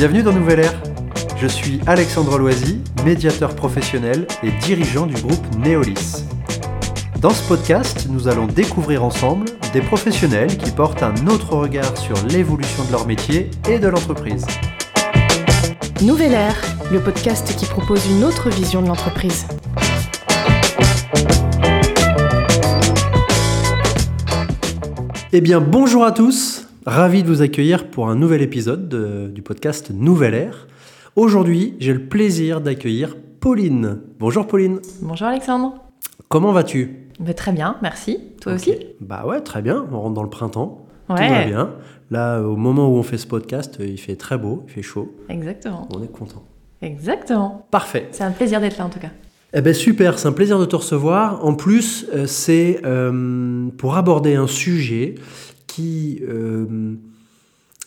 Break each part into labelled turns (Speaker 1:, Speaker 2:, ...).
Speaker 1: Bienvenue dans Nouvelle Ère. Je suis Alexandre Loisy, médiateur professionnel et dirigeant du groupe Neolis. Dans ce podcast, nous allons découvrir ensemble des professionnels qui portent un autre regard sur l'évolution de leur métier et de l'entreprise.
Speaker 2: Nouvelle Ère, le podcast qui propose une autre vision de l'entreprise.
Speaker 1: Eh bien, bonjour à tous. Ravi de vous accueillir pour un nouvel épisode de- du podcast Nouvelle Ère. Aujourd'hui, j'ai le plaisir d'accueillir Pauline. Bonjour Pauline.
Speaker 2: Bonjour Alexandre.
Speaker 1: Comment vas-tu?
Speaker 2: Bah, très bien, merci. Toi aussi?
Speaker 1: Bah ouais, très bien. On rentre dans le printemps. Tout
Speaker 2: Ouais.
Speaker 1: va bien. Là, au moment où on fait ce podcast, il fait très beau, il fait chaud.
Speaker 2: Exactement.
Speaker 1: On est content.
Speaker 2: Exactement.
Speaker 1: Parfait.
Speaker 2: C'est un plaisir d'être là en tout cas.
Speaker 1: Eh ben super, c'est un plaisir de te recevoir. En plus, euh, c'est euh, pour aborder un sujet qui euh,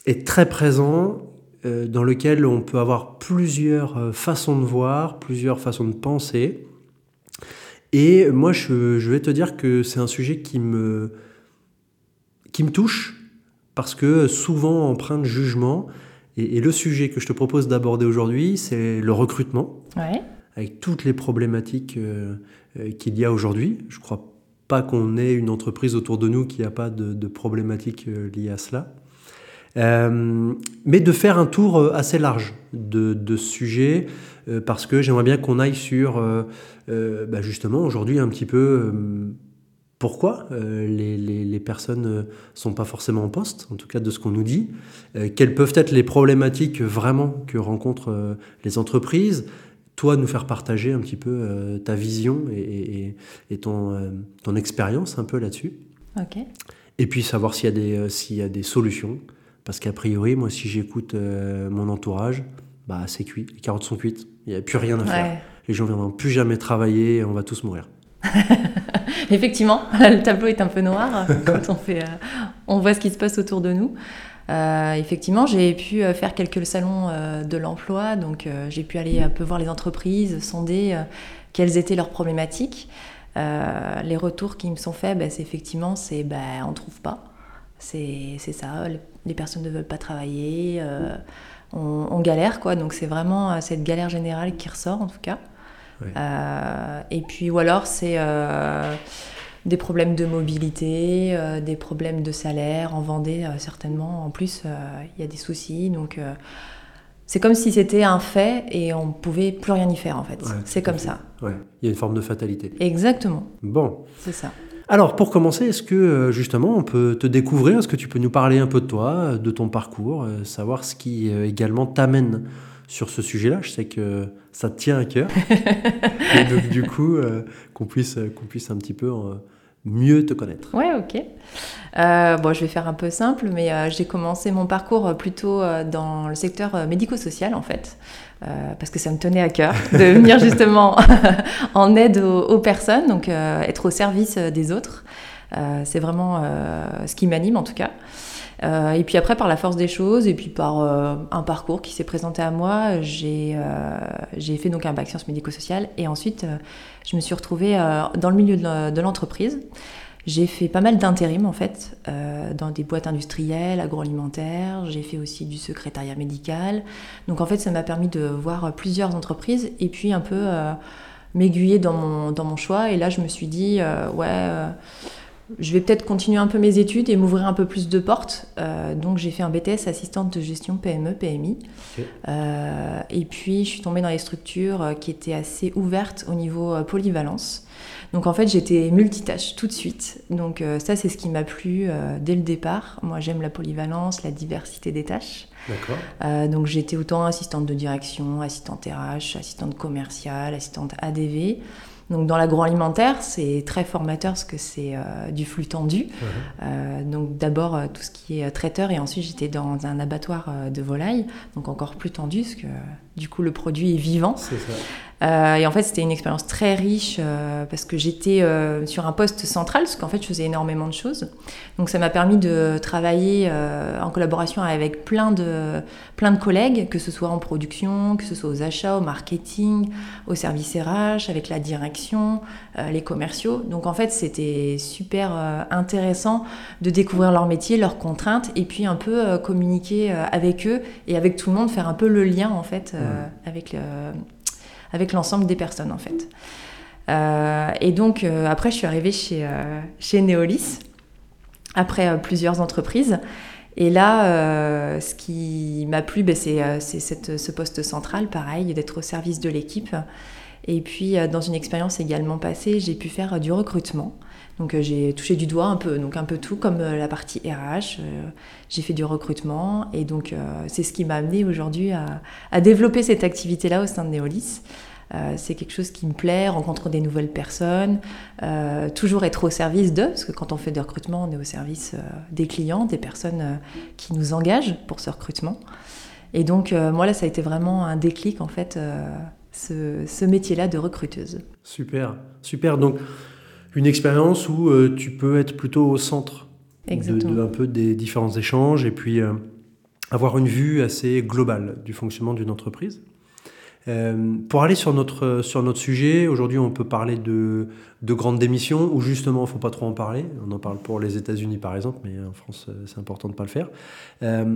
Speaker 1: est très présent, euh, dans lequel on peut avoir plusieurs euh, façons de voir, plusieurs façons de penser. Et moi, je, je vais te dire que c'est un sujet qui me, qui me touche, parce que souvent empreinte jugement. Et, et le sujet que je te propose d'aborder aujourd'hui, c'est le recrutement
Speaker 2: Ouais.
Speaker 1: avec toutes les problématiques euh, euh, qu'il y a aujourd'hui. Je crois pas qu'on ait une entreprise autour de nous qui n'a pas de, de problématiques euh, liées à cela. Euh, mais de faire un tour euh, assez large de, ce sujet, parce que j'aimerais bien qu'on aille sur, bah, justement, aujourd'hui, un petit peu pourquoi les, les- les personnes ne sont pas forcément en poste, en tout cas de ce qu'on nous dit, quelles peuvent être les problématiques vraiment que rencontrent les entreprises, toi nous faire partager un petit peu euh, ta vision et, et- et ton, euh, ton expérience un peu là-dessus.
Speaker 2: Ok.
Speaker 1: Et puis savoir s'il y, a des, euh, s'il y a des solutions. Parce qu'a priori, moi, si j'écoute mon entourage, bah, c'est cuit. Les carottes sont cuites. Il n'y a plus rien à faire.
Speaker 2: Ouais.
Speaker 1: Les gens ne viendront plus jamais travailler et on va tous mourir.
Speaker 2: Effectivement, le tableau est un peu noir quand on fait, on voit ce qui se passe autour de nous. Euh, effectivement, j'ai pu euh, faire quelques salons euh, de l'emploi, donc j'ai pu aller un peu voir les entreprises, sonder quelles étaient leurs problématiques. Les retours qui me sont faits, bah, c'est effectivement, c'est bah, on trouve pas. C'est ça, les, personnes ne veulent pas travailler, on, on galère quoi. Donc c'est vraiment cette galère générale qui ressort en tout cas. Euh, et puis ou alors c'est euh, des problèmes de mobilité, euh, des problèmes de salaire en Vendée euh, certainement. En plus, euh, il y a des soucis, donc c'est comme si c'était un fait et on pouvait plus rien y faire en fait.
Speaker 1: Ouais,
Speaker 2: c'est comme
Speaker 1: fait.
Speaker 2: ça.
Speaker 1: Ouais. Il y a une forme de fatalité.
Speaker 2: Exactement,
Speaker 1: Bon.
Speaker 2: c'est ça.
Speaker 1: Alors, pour commencer, est-ce que justement on peut te découvrir? Est-ce que tu peux nous parler un peu de toi, de ton parcours, savoir ce qui également t'amène sur ce sujet-là? Je sais que ça te tient à cœur. Et donc, du coup, qu'on puisse, qu'on puisse un petit peu mieux te connaître.
Speaker 2: Ouais, ok. Euh, bon, je vais faire un peu simple, mais euh, j'ai commencé mon parcours euh, plutôt euh, dans le secteur médico-social en fait, parce que ça me tenait à cœur de venir justement en aide aux, aux personnes, donc être au service des autres. C'est vraiment ce qui m'anime en tout cas. Euh, et puis après, par la force des choses, et puis par euh, un parcours qui s'est présenté à moi, j'ai euh, j'ai fait donc un bac sciences médico-sociales, et ensuite je me suis retrouvée dans le milieu de l'entreprise. J'ai fait pas mal d'intérim en fait, dans des boîtes industrielles, agroalimentaires. J'ai fait aussi du secrétariat médical. Donc en fait, ça m'a permis de voir plusieurs entreprises et puis un peu m'aiguiller dans mon, dans mon choix. Et là, je me suis dit, ouais, je vais peut-être continuer un peu mes études et m'ouvrir un peu plus de portes. Euh, donc j'ai fait un BTS assistante de gestion PME, PMI. Euh, et puis je suis tombée dans les structures euh, qui étaient assez ouvertes au niveau polyvalence. Donc en fait j'étais multitâche tout de suite. Donc euh, ça c'est ce qui m'a plu dès le départ. Moi j'aime la polyvalence, la diversité des tâches.
Speaker 1: D'accord.
Speaker 2: Donc j'étais autant assistante de direction, assistante RH, assistante commerciale, assistante ADV. Donc dans l'agroalimentaire, c'est très formateur parce que c'est euh, du flux tendu. Euh, donc d'abord euh, tout ce qui est traiteur et ensuite j'étais dans un abattoir de volailles, donc encore plus tendu parce que Du coup, le produit est vivant.
Speaker 1: C'est ça.
Speaker 2: Euh, et en fait, c'était une expérience très riche euh, parce que j'étais euh, sur un poste central, parce qu'en fait, je faisais énormément de choses. Donc, ça m'a permis de travailler en collaboration avec plein de, plein de collègues, que ce soit en production, que ce soit aux achats, au marketing, au service RH, avec la direction, les commerciaux. Donc, en fait, c'était super intéressant de découvrir leur métier, leurs contraintes, et puis un peu communiquer avec eux et avec tout le monde, faire un peu le lien, en fait, avec le avec l'ensemble des personnes en fait. Euh, et donc euh, après, je suis arrivée chez, euh, chez Neolis, après plusieurs entreprises. Et là, ce qui m'a plu, ben, c'est ce poste central, pareil, d'être au service de l'équipe. Et puis, dans une expérience également passée, j'ai pu faire du recrutement. Donc, j'ai touché du doigt un peu, donc un peu tout, comme la partie RH. j'ai fait du recrutement. Et donc, c'est ce qui m'a amené aujourd'hui à, développer cette activité-là au sein de Neolis. Euh, c'est quelque chose qui me plaît, rencontrer des nouvelles personnes, euh, toujours être au service d'eux, parce que quand on fait des recrutements, on est au service euh, des clients, des personnes qui nous engagent pour ce recrutement. Et donc, moi, là, ça a été vraiment un déclic, en fait, ce, métier-là de recruteuse.
Speaker 1: Super, super. Donc, une expérience où tu peux être plutôt au centre de, un peu des différents échanges et puis avoir une vue assez globale du fonctionnement d'une entreprise. Euh, pour aller sur notre, sur notre sujet, aujourd'hui on peut parler de, de grandes démissions où justement il ne faut pas trop en parler. On en parle pour les États-Unis par exemple, mais en France euh, c'est important de ne pas le faire. Euh,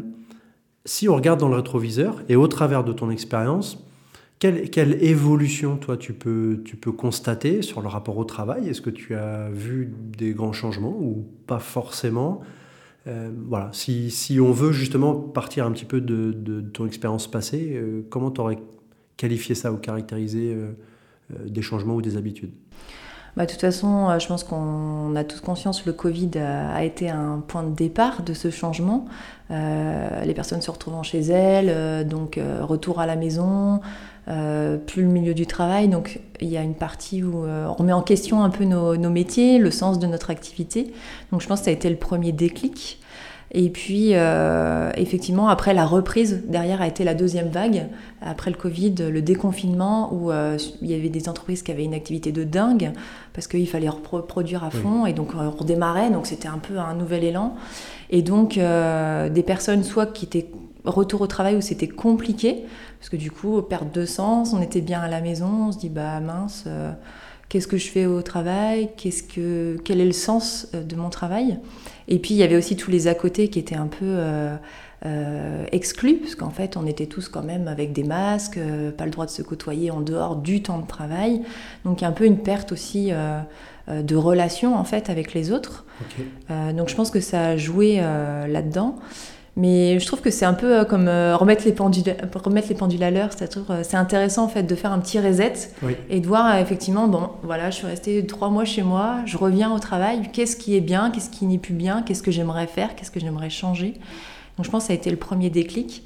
Speaker 1: si on regarde dans le rétroviseur et au travers de ton expérience, quelle, quelle, évolution toi tu peux, tu peux constater sur le rapport au travail? Est-ce que tu as vu des grands changements ou pas forcément? Voilà, si, si, on veut justement partir un petit peu de, de, ton expérience passée, comment tu aurais qualifier ça ou caractériser euh, euh, des changements ou des habitudes?
Speaker 2: Bah, de toute façon, euh, je pense qu'on a tous conscience le Covid a, été un point de départ de ce changement. les personnes se retrouvant chez elles, donc retour à la maison, plus le milieu du travail. Donc il y a une partie où on remet en question un peu nos, nos, métiers, le sens de notre activité. Donc je pense que ça a été le premier déclic. Et puis, euh, effectivement, après la reprise, derrière a été la deuxième vague, après le Covid, le déconfinement, où euh, il y avait des entreprises qui avaient une activité de dingue, parce qu'il fallait reproduire à fond, et donc on redémarrait, donc c'était un peu un nouvel élan. Et donc, euh, des personnes, soit qui étaient retour au travail où c'était compliqué, parce que du coup, perte de sens, on était bien à la maison, on se dit, bah mince qu'est-ce que je fais au travail, qu'est-ce que, quel est le sens de mon travail? Et puis il y avait aussi tous les à côté qui étaient un peu euh, euh, exclus, parce qu'en fait on était tous quand même avec des masques, euh, pas le droit de se côtoyer en dehors du temps de travail. Donc il y a un peu une perte aussi de relation en fait avec les autres. donc je pense que ça a joué là-dedans. Mais je trouve que c'est un peu comme remettre, les pendules, remettre les pendules à l'heure. C'est intéressant en fait de faire un petit reset et de voir effectivement, bon, voilà, je suis restée trois mois chez moi, je reviens au travail, qu'est-ce qui est bien, qu'est-ce qui n'est plus bien, qu'est-ce que j'aimerais faire, qu'est-ce que j'aimerais changer. Donc je pense que ça a été le premier déclic.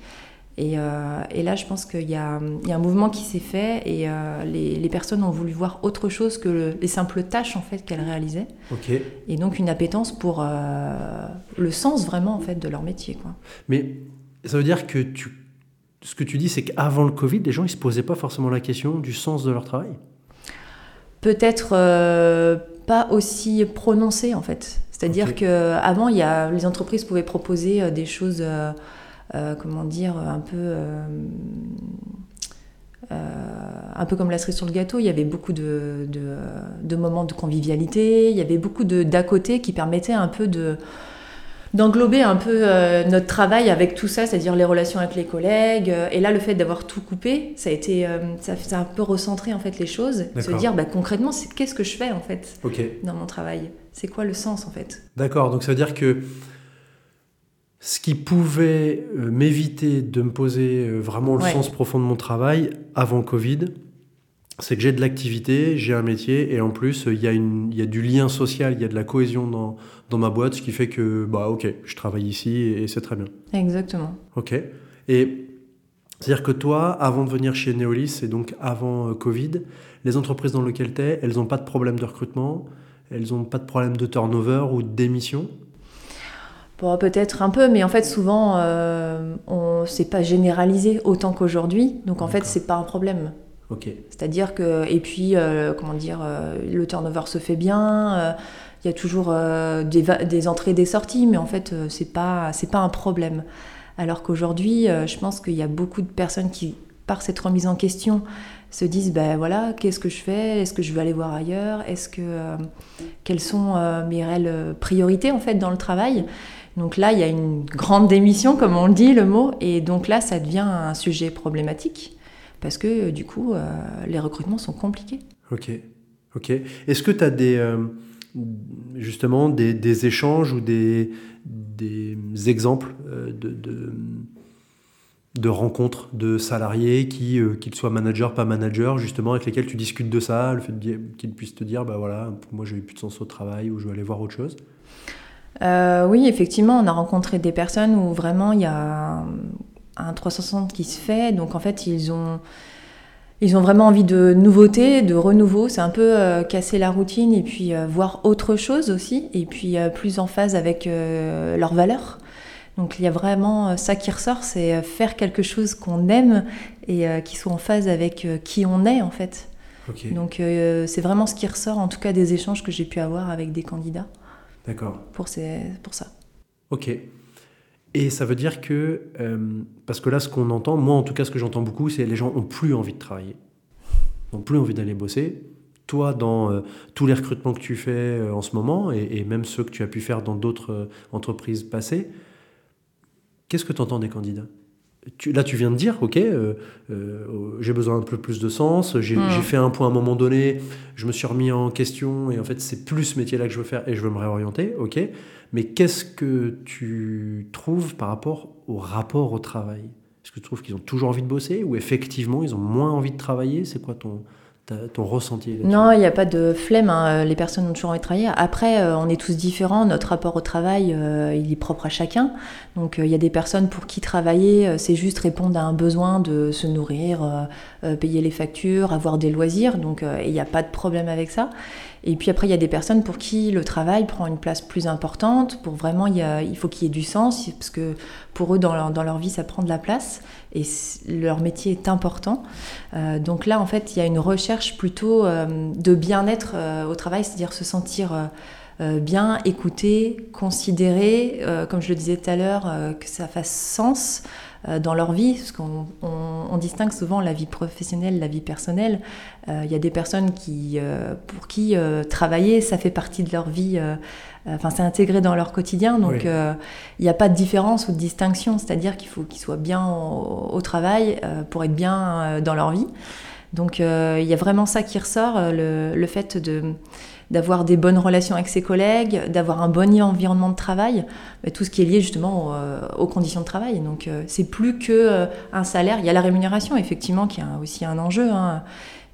Speaker 2: Euh, et, là, je pense qu'il y, a un mouvement qui s'est fait et euh, les, personnes ont voulu voir autre chose que les simples tâches en fait qu'elles réalisaient. Et donc une appétence pour euh, le sens vraiment en fait de leur métier. Quoi.
Speaker 1: Mais ça veut dire que tu, ce que tu dis, c'est qu'avant le Covid, les gens ils se posaient pas forcément la question du sens de leur travail.
Speaker 2: Peut-être pas aussi prononcé en fait. C'est-à-dire qu'avant, les entreprises pouvaient proposer des choses euh, comment dire, un peu. Euh, euh, un peu comme la cerise sur le gâteau, il y avait beaucoup de, de, moments de convivialité, il y avait beaucoup d'à côté qui permettaient un peu de d'englober un peu notre travail avec tout ça, c'est-à-dire les relations avec les collègues. et là, le fait d'avoir tout coupé, ça a été, ça, a un peu recentré en fait les choses, se dire bah, concrètement, qu'est-ce que je fais en fait dans mon travail, c'est quoi le sens en fait?
Speaker 1: D'accord, donc ça veut dire que ce qui pouvait euh, m'éviter de me poser euh, vraiment le sens profond de mon travail avant Covid, c'est que j'ai de l'activité, j'ai un métier et en plus il y, a il y a du lien social, il y a de la cohésion dans, dans ma boîte, ce qui fait que bah ok, je travaille ici et, c'est très bien.
Speaker 2: Exactement.
Speaker 1: Ok. Et c'est-à-dire que toi, avant de venir chez Neolis et donc avant euh, Covid, les entreprises dans lesquelles tu es, elles n'ont pas de problème de recrutement, elles n'ont pas de problème de turnover ou de démission?
Speaker 2: Peut-être un peu, mais en fait, souvent, euh, on c'est pas généralisé autant qu'aujourd'hui. Donc, en fait, c'est pas un problème.
Speaker 1: Ok.
Speaker 2: C'est-à-dire que, et puis, euh, comment dire, euh, le turnover se fait bien. euh, Il y a toujours des, des entrées, des sorties, mais en fait, c'est pas, c'est pas un problème. Alors qu'aujourd'hui, je pense qu'il y a beaucoup de personnes qui, par cette remise en question, se disent, ben voilà, qu'est-ce que je fais? Est-ce que je veux aller voir ailleurs? Est-ce que quelles sont mes réelles priorités en fait dans le travail? Donc là, il y a une grande démission, comme on le dit, le mot, et donc là, ça devient un sujet problématique parce que euh, du coup, euh, les recrutements sont compliqués.
Speaker 1: Ok. Ok. Est-ce que tu as des, euh, justement des, échanges ou des, des exemples de, de, rencontres de salariés, qui, qu'ils soient managers, pas managers, justement, avec lesquels tu discutes de ça, le fait qu'ils puissent te dire, bah voilà, pour moi, j'ai eu plus de sens au travail ou je vais aller voir autre chose?
Speaker 2: Euh, oui, effectivement, on a rencontré des personnes où vraiment il y a un, un 360 qui se fait. Donc en fait, ils ont, ils ont vraiment envie de nouveauté, de renouveau. C'est un peu euh, casser la routine et puis euh, voir autre chose aussi. Et puis plus en phase avec leurs valeurs. Donc il y a vraiment ça qui ressort, c'est faire quelque chose qu'on aime et qui soit en phase avec qui on est en fait. Donc c'est vraiment ce qui ressort en tout cas des échanges que j'ai pu avoir avec des candidats
Speaker 1: D'accord.
Speaker 2: pour, ces, pour ça.
Speaker 1: Ok. Et ça veut dire que, euh, parce que là, ce qu'on entend, moi en tout cas, ce que j'entends beaucoup, c'est les gens ont plus envie de travailler, n'ont plus envie d'aller bosser. Toi, dans euh, tous les recrutements que tu fais euh, en ce moment, et, et même ceux que tu as pu faire dans d'autres entreprises passées, qu'est-ce que tu entends des candidats? Tu, Là, tu viens de dire, ok, euh, euh, j'ai besoin d'un peu plus de sens, j'ai
Speaker 2: Mm.
Speaker 1: j'ai fait un point à un moment donné, je me suis remis en question, et en fait, c'est plus ce métier-là que je veux faire, et je veux me réorienter, ok. Mais qu'est-ce que tu trouves par rapport au rapport au travail? Est-ce que tu trouves qu'ils ont toujours envie de bosser ou effectivement ils ont moins envie de travailler? C'est quoi ton, ton ressenti
Speaker 2: Non, il n'y a pas de flemme. hein. Les personnes ont toujours envie de travailler. Après, euh, on est tous différents. Notre rapport au travail, euh, il est propre à chacun. Donc, euh, il y a des personnes pour qui travailler, euh, c'est juste répondre à un besoin de se nourrir, euh, euh, payer les factures, avoir des loisirs. Donc, euh, il n'y a pas de problème avec ça. Et puis après, il y a des personnes pour qui le travail prend une place plus importante. Pour vraiment, il faut qu'il y ait du sens, parce que pour eux, dans leur, dans leur vie, ça prend de la place. Et leur métier est important. Euh, donc là, en fait, il y a une recherche plutôt euh, de bien-être euh, au travail, c'est-à-dire se sentir bien, écouté, considéré, comme je le disais tout à l'heure, que ça fasse sens dans leur vie, parce qu'on on- on distingue souvent la vie professionnelle, la vie personnelle. Il y a des personnes qui, pour qui travailler, ça fait partie de leur vie, enfin c'est intégré dans leur quotidien, donc
Speaker 1: Oui.
Speaker 2: euh, il n'y a pas de différence ou de distinction, c'est-à-dire qu'il faut qu'ils soient bien au, au travail euh, pour être bien euh, dans leur vie. Donc euh, il y a vraiment ça qui ressort, euh, le, le fait de d'avoir des bonnes relations avec ses collègues, d'avoir un bon environnement de travail, tout ce qui est lié justement au- euh, aux conditions de travail. Donc euh, c'est plus que euh, un salaire. Il y a la rémunération effectivement qui est aussi un enjeu, hein.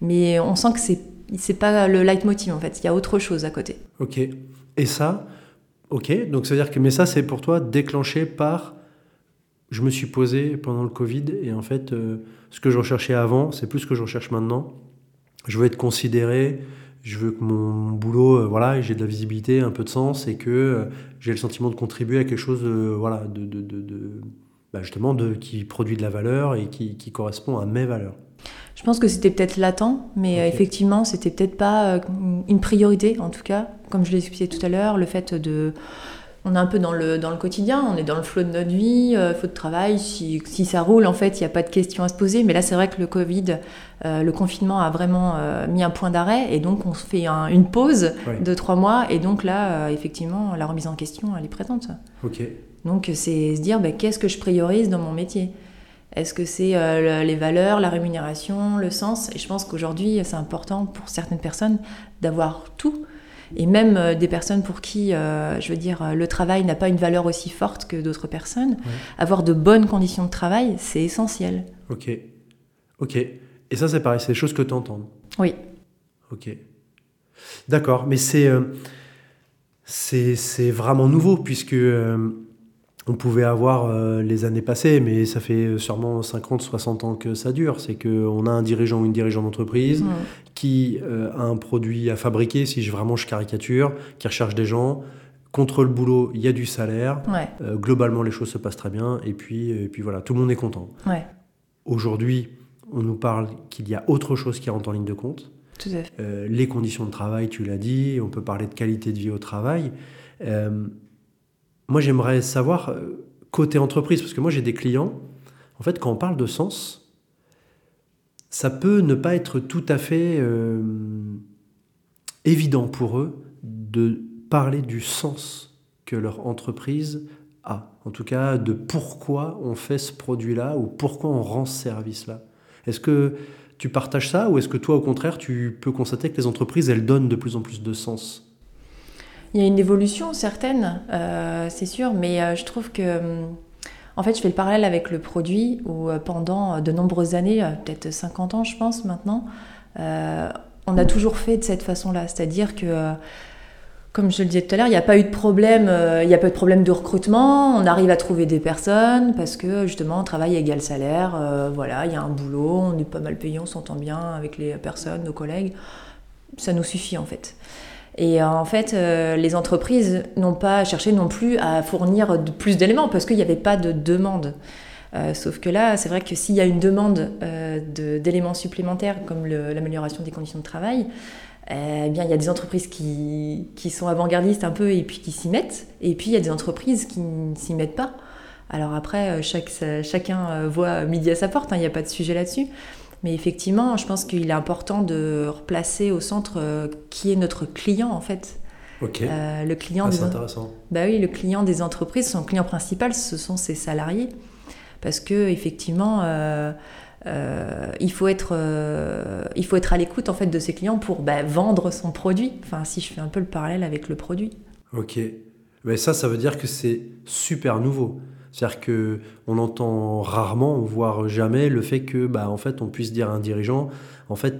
Speaker 2: mais on sent que c'est c'est pas le leitmotiv en fait. Il y a autre chose à côté.
Speaker 1: Ok. Et ça, ok. Donc ça veut dire que, mais ça, c'est pour toi déclenché par. Je me suis posé pendant le Covid et en fait, euh, ce que je recherchais avant, c'est plus ce que je recherche maintenant. Je veux être considéré. Je veux que mon boulot, euh, voilà, j'ai de la visibilité, un peu de sens et que euh, j'ai le sentiment de contribuer à quelque chose, voilà, de, de, de, bah, justement, de, qui produit de la valeur et qui correspond à mes valeurs.
Speaker 2: Je pense que c'était peut-être latent, mais euh, effectivement, c'était peut-être pas euh, une priorité, en tout cas. Comme je l'ai expliqué tout à l'heure, le fait de. On est un peu dans le, dans le quotidien, on est dans le flot de notre vie, euh, flot de travail. Si, si ça roule, en fait, il n'y a pas de questions à se poser. Mais là, c'est vrai que le Covid, euh, le confinement a vraiment euh, mis un point d'arrêt. Et donc, on se fait un- une pause de trois mois. Et donc, là, effectivement, la remise en question, elle est présente.
Speaker 1: Ok.
Speaker 2: Donc c'est se dire ben, qu'est-ce que je priorise dans mon métier? Est-ce que c'est euh, le- les valeurs, la rémunération, le sens? Et je pense qu'aujourd'hui c'est important pour certaines personnes d'avoir tout. Et même euh, des personnes pour qui, euh, je veux dire, le travail n'a pas une valeur aussi forte que d'autres personnes, avoir de bonnes conditions de travail, c'est essentiel.
Speaker 1: Ok. Ok. Et ça, c'est pareil, c'est des choses que tu entends.
Speaker 2: Oui.
Speaker 1: Ok. D'accord, mais c'est c'est vraiment nouveau puisque on pouvait avoir euh, les années passées, mais ça fait sûrement 50, 60 ans que ça dure. C'est qu'on a un dirigeant ou une dirigeante d'entreprise qui euh, a un produit à fabriquer, si je, vraiment je caricature, qui recherche des gens, contre le boulot, il y a du salaire.
Speaker 2: Ouais.
Speaker 1: Euh, globalement, les choses se passent très bien. Et puis, et puis voilà, tout le monde est content.
Speaker 2: Ouais.
Speaker 1: Aujourd'hui, on nous parle qu'il y a autre chose qui rentre en ligne de compte.
Speaker 2: Tout à fait.
Speaker 1: Euh, les conditions de travail, tu l'as dit. On peut parler de qualité de vie au travail. Moi, j'aimerais savoir, euh, côté entreprise, parce que moi, j'ai des clients. En fait, quand on parle de sens, ça peut ne pas être tout à fait euh, évident pour eux de parler du sens que leur entreprise a. En tout cas, de pourquoi on fait ce produit-là ou pourquoi on rend ce service-là. Est-ce que tu partages ça ou est-ce que toi, au contraire, tu peux constater que les entreprises, elles donnent de plus en plus de sens?
Speaker 2: Il y a une évolution certaine, euh, c'est sûr, mais euh, je trouve que, en fait, je fais le parallèle avec le produit où euh, pendant de nombreuses années, peut-être 50 ans, je pense maintenant, on a toujours fait de cette façon-là, c'est-à-dire que comme je le disais tout à l'heure, il n'y a pas eu de problème, il n'y a pas de problème de recrutement. On arrive à trouver des personnes parce que justement, travail égale salaire. euh, voilà, il y a un boulot, on est pas mal payé, on s'entend bien avec les personnes, nos collègues. Ça nous suffit en fait. Et euh, en fait, euh, les entreprises n'ont pas cherché non plus à fournir plus d'éléments parce qu'il n'y avait pas de demande. Euh, sauf que là, c'est vrai que s'il y a une demande de- d'éléments supplémentaires comme l'amélioration des conditions de travail, eh bien, il y a des entreprises qui, sont avant-gardistes un peu et puis qui s'y mettent, et puis il y a des entreprises qui ne s'y mettent pas. Alors après, chacun voit midi à sa porte, hein, il n'y a pas de sujet là-dessus. Mais effectivement, je pense qu'il est important de replacer au centre euh, qui est notre client en fait.
Speaker 1: Ok.
Speaker 2: Euh, le client
Speaker 1: Ah,
Speaker 2: des
Speaker 1: intéressant.
Speaker 2: bah oui, le client des entreprises, son client principal, ce sont ses salariés. Parce que effectivement, euh, euh, il, faut être, euh, il faut être à l'écoute en fait de ses clients pour bah, vendre son produit. Enfin, si je fais un peu le parallèle avec le produit.
Speaker 1: Ok. Mais ça, ça veut dire que c'est super nouveau. C'est-à-dire que on entend rarement, voire jamais, le fait que, bah, en fait, on puisse dire à un dirigeant, en fait,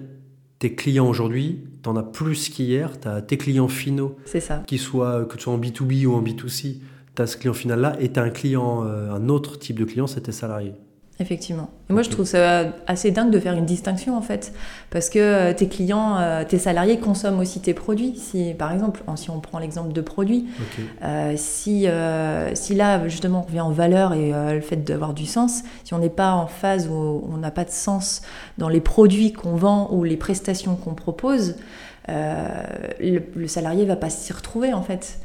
Speaker 1: tes clients aujourd'hui, t'en as plus qu'hier, t'as tes clients finaux,
Speaker 2: C'est ça.
Speaker 1: qu'ils soient, que tu sois en B2B ou en B2C, t'as ce client final-là, et t'as un client, euh, un autre type de client, c'est tes salariés.
Speaker 2: Effectivement. Et moi, je trouve ça assez dingue de faire une distinction en fait, parce que euh, tes clients, euh, tes salariés consomment aussi tes produits. Si, par exemple, si on prend l'exemple de produits. Euh, si, euh, si là, justement, on revient en valeur et euh, le fait d'avoir du sens, si on n'est pas en phase où on n'a pas de sens dans les produits qu'on vend ou les prestations qu'on propose, le, le salarié va pas s'y retrouver en fait.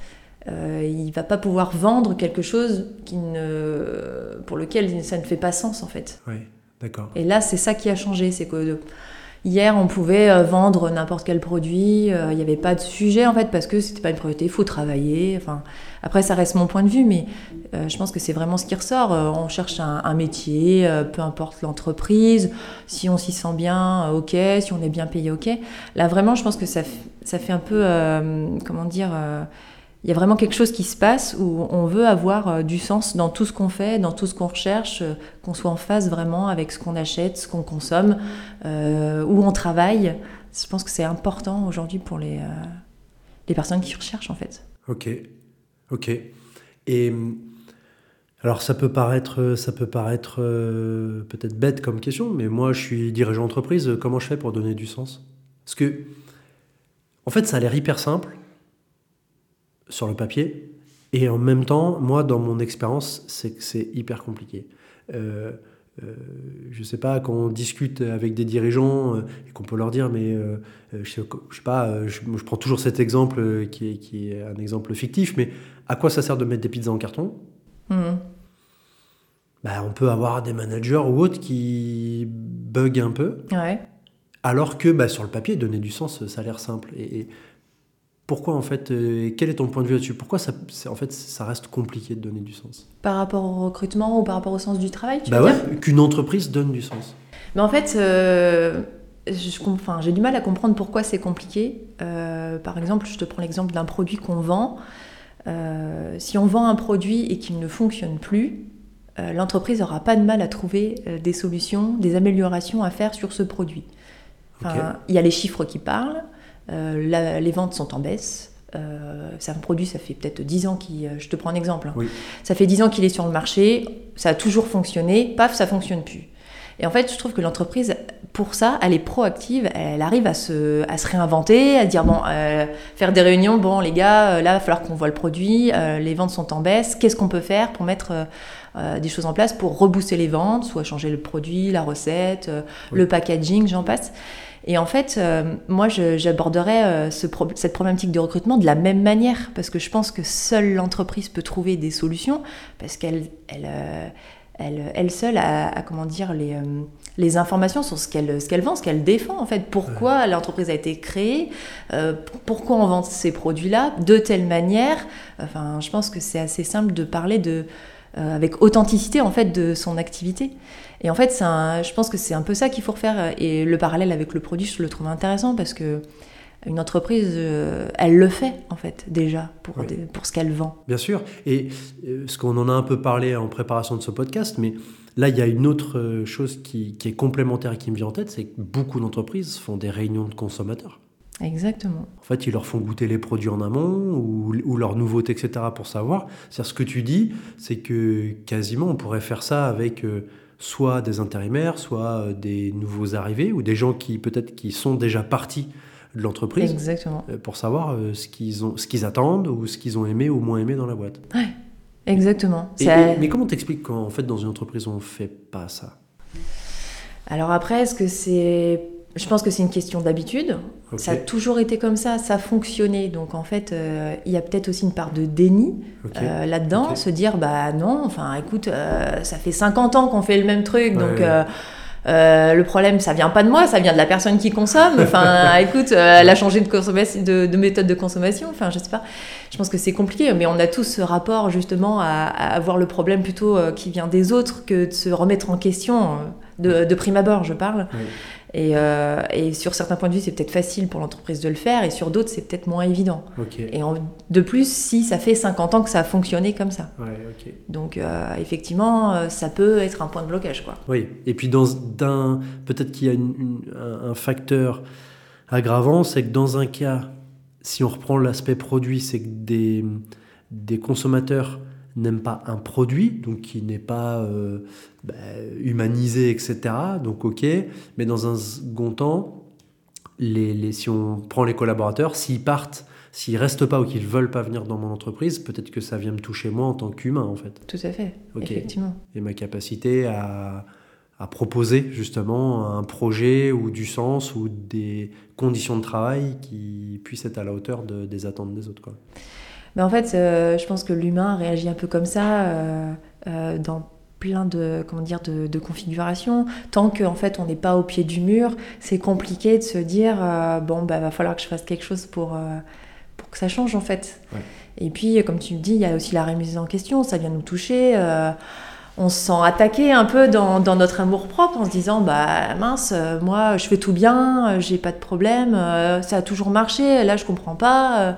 Speaker 2: Euh, il va pas pouvoir vendre quelque chose qui ne, pour lequel ça ne fait pas sens en fait.
Speaker 1: Oui, d'accord.
Speaker 2: Et là, c'est ça qui a changé. C'est que hier, on pouvait euh, vendre n'importe quel produit. euh, Il n'y avait pas de sujet, en fait, parce que c'était pas une priorité. Il faut travailler. Enfin, après, ça reste mon point de vue, mais euh, je pense que c'est vraiment ce qui ressort. On cherche un, un métier, peu importe l'entreprise. Si on s'y sent bien, ok. Si on est bien payé, ok. Là, vraiment, je pense que ça, ça fait un peu, comment dire. Il y a vraiment quelque chose qui se passe où on veut avoir euh, du sens dans tout ce qu'on fait, dans tout ce qu'on recherche, euh, qu'on soit en phase vraiment avec ce qu'on achète, ce qu'on consomme, euh, où on travaille. Je pense que c'est important aujourd'hui pour les, les personnes qui recherchent en fait.
Speaker 1: Ok, ok. Et alors ça peut paraître, ça peut paraître peut-être bête comme question, mais moi je suis dirigeant d'entreprise. Comment je fais pour donner du sens? Parce que en fait ça a l'air hyper simple sur le papier, et en même temps, moi dans mon expérience, c'est que c'est hyper compliqué. Euh, euh, je sais pas, quand on discute avec des dirigeants euh, et qu'on peut leur dire, mais euh, je, sais, je sais pas, je, je prends toujours cet exemple qui est, qui est un exemple fictif, mais à quoi ça sert de mettre des pizzas en carton? Bah, On peut avoir des managers ou autres qui bug un peu,
Speaker 2: Ouais.
Speaker 1: alors que bah, sur le papier, donner du sens, ça a l'air simple. Et, et pourquoi en fait, euh, quel est ton point de vue là-dessus? Pourquoi ça, c'est- en fait, ça reste compliqué de donner du sens?
Speaker 2: Par rapport au recrutement ou par rapport au sens du travail, tu
Speaker 1: Bah ouais, qu'une entreprise donne du sens.
Speaker 2: Mais en fait, euh, enfin, j'ai du mal à comprendre pourquoi c'est compliqué. Euh, par exemple, je te prends l'exemple d'un produit qu'on vend. Euh, si on vend un produit et qu'il ne fonctionne plus, l'entreprise n'aura pas de mal à trouver des solutions, des améliorations à faire sur ce produit. Enfin, Il y a les chiffres qui parlent, la- les ventes sont en baisse. Euh, c'est un produit, ça fait peut-être 10 ans qu'il... euh, Je te prends un exemple. hein.
Speaker 1: Oui.
Speaker 2: Ça fait 10 ans qu'il est sur le marché, ça a toujours fonctionné, paf, ça fonctionne plus. Et en fait, je trouve que l'entreprise, pour ça, elle est proactive, elle arrive à se, à se réinventer, à dire, bon, euh, faire des réunions, bon, les gars, là, il va falloir qu'on voit le produit, les ventes sont en baisse, qu'est-ce qu'on peut faire pour mettre des choses en place pour rebooster les ventes, soit changer le produit, la recette, le packaging, j'en passe. Et en fait, euh, moi, j'aborderais euh, ce cette problématique de recrutement de la même manière, parce que je pense que seule l'entreprise peut trouver des solutions, parce qu'elle elle, euh, elle, elle, seule a, comment dire, les, les informations sur ce qu'elle qu'elle vend, ce qu'elle défend, en fait. Pourquoi l'entreprise a été créée, pourquoi on vend ces produits-là, de telle manière? Enfin, je pense que c'est assez simple de parler de, avec authenticité, en fait, de son activité. Et en fait, je pense que c'est un peu ça qu'il faut refaire. Et le parallèle avec le produit, je le trouve intéressant parce que une entreprise, euh, elle le fait en fait déjà pour, pour ce qu'elle vend.
Speaker 1: Bien sûr. Et euh, ce qu'on en a un peu parlé en préparation de ce podcast, mais là, il y a une autre euh, chose qui, qui est complémentaire et qui me vient en tête, c'est que beaucoup d'entreprises font des réunions de consommateurs.
Speaker 2: Exactement.
Speaker 1: En fait, ils leur font goûter les produits en amont ou, ou leurs nouveautés, etc. pour savoir. C'est-à-dire, ce que tu dis, c'est que quasiment on pourrait faire ça avec soit des intérimaires, soit euh, des nouveaux arrivés ou des gens qui peut-être qui sont déjà partis de l'entreprise
Speaker 2: Exactement.
Speaker 1: Euh, pour savoir euh, ce qu'ils ont ce qu'ils attendent ou ce qu'ils ont aimé ou moins aimé dans la boîte.
Speaker 2: Ouais. Exactement.
Speaker 1: mais comment t'expliques qu'en fait dans une entreprise on fait pas ça?
Speaker 2: Alors après est-ce que c'est je pense que c'est une question d'habitude. Ça a toujours été comme ça, ça fonctionnait. Donc en fait, euh, il y a peut-être aussi une part de déni euh, là-dedans, se dire bah non, enfin écoute, euh, ça fait 50 ans qu'on fait le même truc, donc le problème, ça vient pas de moi, ça vient de la personne qui consomme. Enfin, écoute, elle a changé de, de, méthode de consommation. Enfin, je sais pas. Je pense que c'est compliqué, mais on a tous ce rapport justement à, à voir le problème plutôt qui vient des autres que de se remettre en question de, prime abord, je parle. Euh, et, sur certains points de vue, c'est peut-être facile pour l'entreprise de le faire, et sur d'autres, c'est peut-être moins évident. Et de plus, si ça fait 50 ans que ça a fonctionné comme ça. Donc, euh, effectivement, euh, ça peut être un point de blocage. Quoi.
Speaker 1: Oui, et puis peut-être qu'il y a un, facteur aggravant, c'est que dans un cas, si on reprend l'aspect produit, c'est que des, des consommateurs n'aime pas un produit, donc qui n'est pas euh, bah, humanisé, etc. Donc ok, mais dans un second temps, les, si on prend les collaborateurs, s'ils partent, s'ils restent pas ou qu'ils veulent pas venir dans mon entreprise, peut-être que ça vient me toucher moi en tant qu'humain en fait.
Speaker 2: Tout à fait, effectivement.
Speaker 1: Et ma capacité à, à proposer justement un projet ou du sens ou des conditions de travail qui puissent être à la hauteur de, des attentes des autres. Quoi.
Speaker 2: Mais en fait, euh, je pense que l'humain réagit un peu comme ça euh, euh, dans plein de comment dire de, configurations. Tant qu'en en fait on n'est pas au pied du mur, c'est compliqué de se dire bon bah va falloir que je fasse quelque chose pour pour que ça change en fait. Et puis comme tu me dis, il y a aussi la remise en question, ça vient nous toucher. on se sent attaqué un peu dans, dans, notre amour propre en se disant bah mince moi je fais tout bien j'ai pas de problème ça a toujours marché là je comprends pas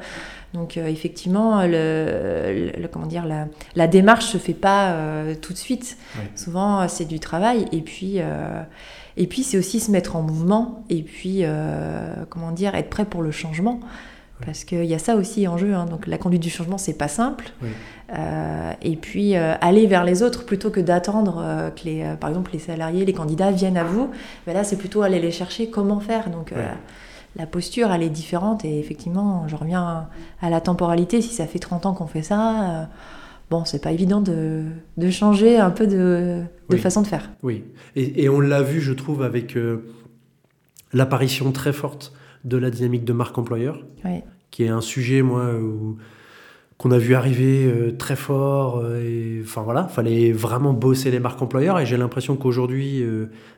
Speaker 2: donc euh, effectivement, le, comment dire, la, la, démarche se fait pas euh, tout de suite. Souvent, c'est du travail et puis euh, et puis c'est aussi se mettre en mouvement et puis comment dire, être prêt pour le changement. Parce qu'il y a ça aussi en jeu. Hein. Donc la conduite du changement, c'est pas simple. et puis aller vers les autres plutôt que d'attendre que les, par exemple, les salariés, les candidats viennent à vous. Ben là, c'est plutôt aller les chercher. Comment faire Donc la posture, elle est différente. Et effectivement, je reviens à la temporalité. Si ça fait 30 ans qu'on fait ça, euh, bon, c'est pas évident de, changer un peu de, façon de faire.
Speaker 1: Oui, et, on l'a vu, je trouve, avec euh, l'apparition très forte de la dynamique de marque employeur, qui est un sujet, moi, qu'on a vu arriver euh, très fort. et, enfin voilà, fallait vraiment bosser les marques employeurs. Et j'ai l'impression qu'aujourd'hui,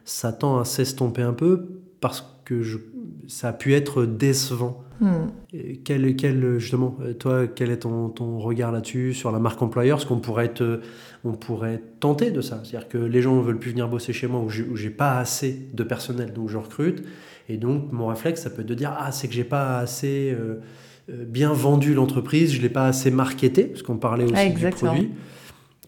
Speaker 1: ça tend à s'estomper un peu parce que je, ça a pu être décevant. Hmm. Quel, quel, justement, toi, quel est ton, ton regard là-dessus, sur la marque employeur Est-ce qu'on pourrait, être, on pourrait tenter de ça? C'est-à-dire que les gens ne veulent plus venir bosser chez moi ou j'ai pas assez de personnel, donc je recrute. Et donc, mon réflexe, ça peut être de dire Ah, c'est que j'ai pas assez euh, euh, bien vendu l'entreprise, je l'ai pas assez marketé, parce qu'on parlait aussi du produit.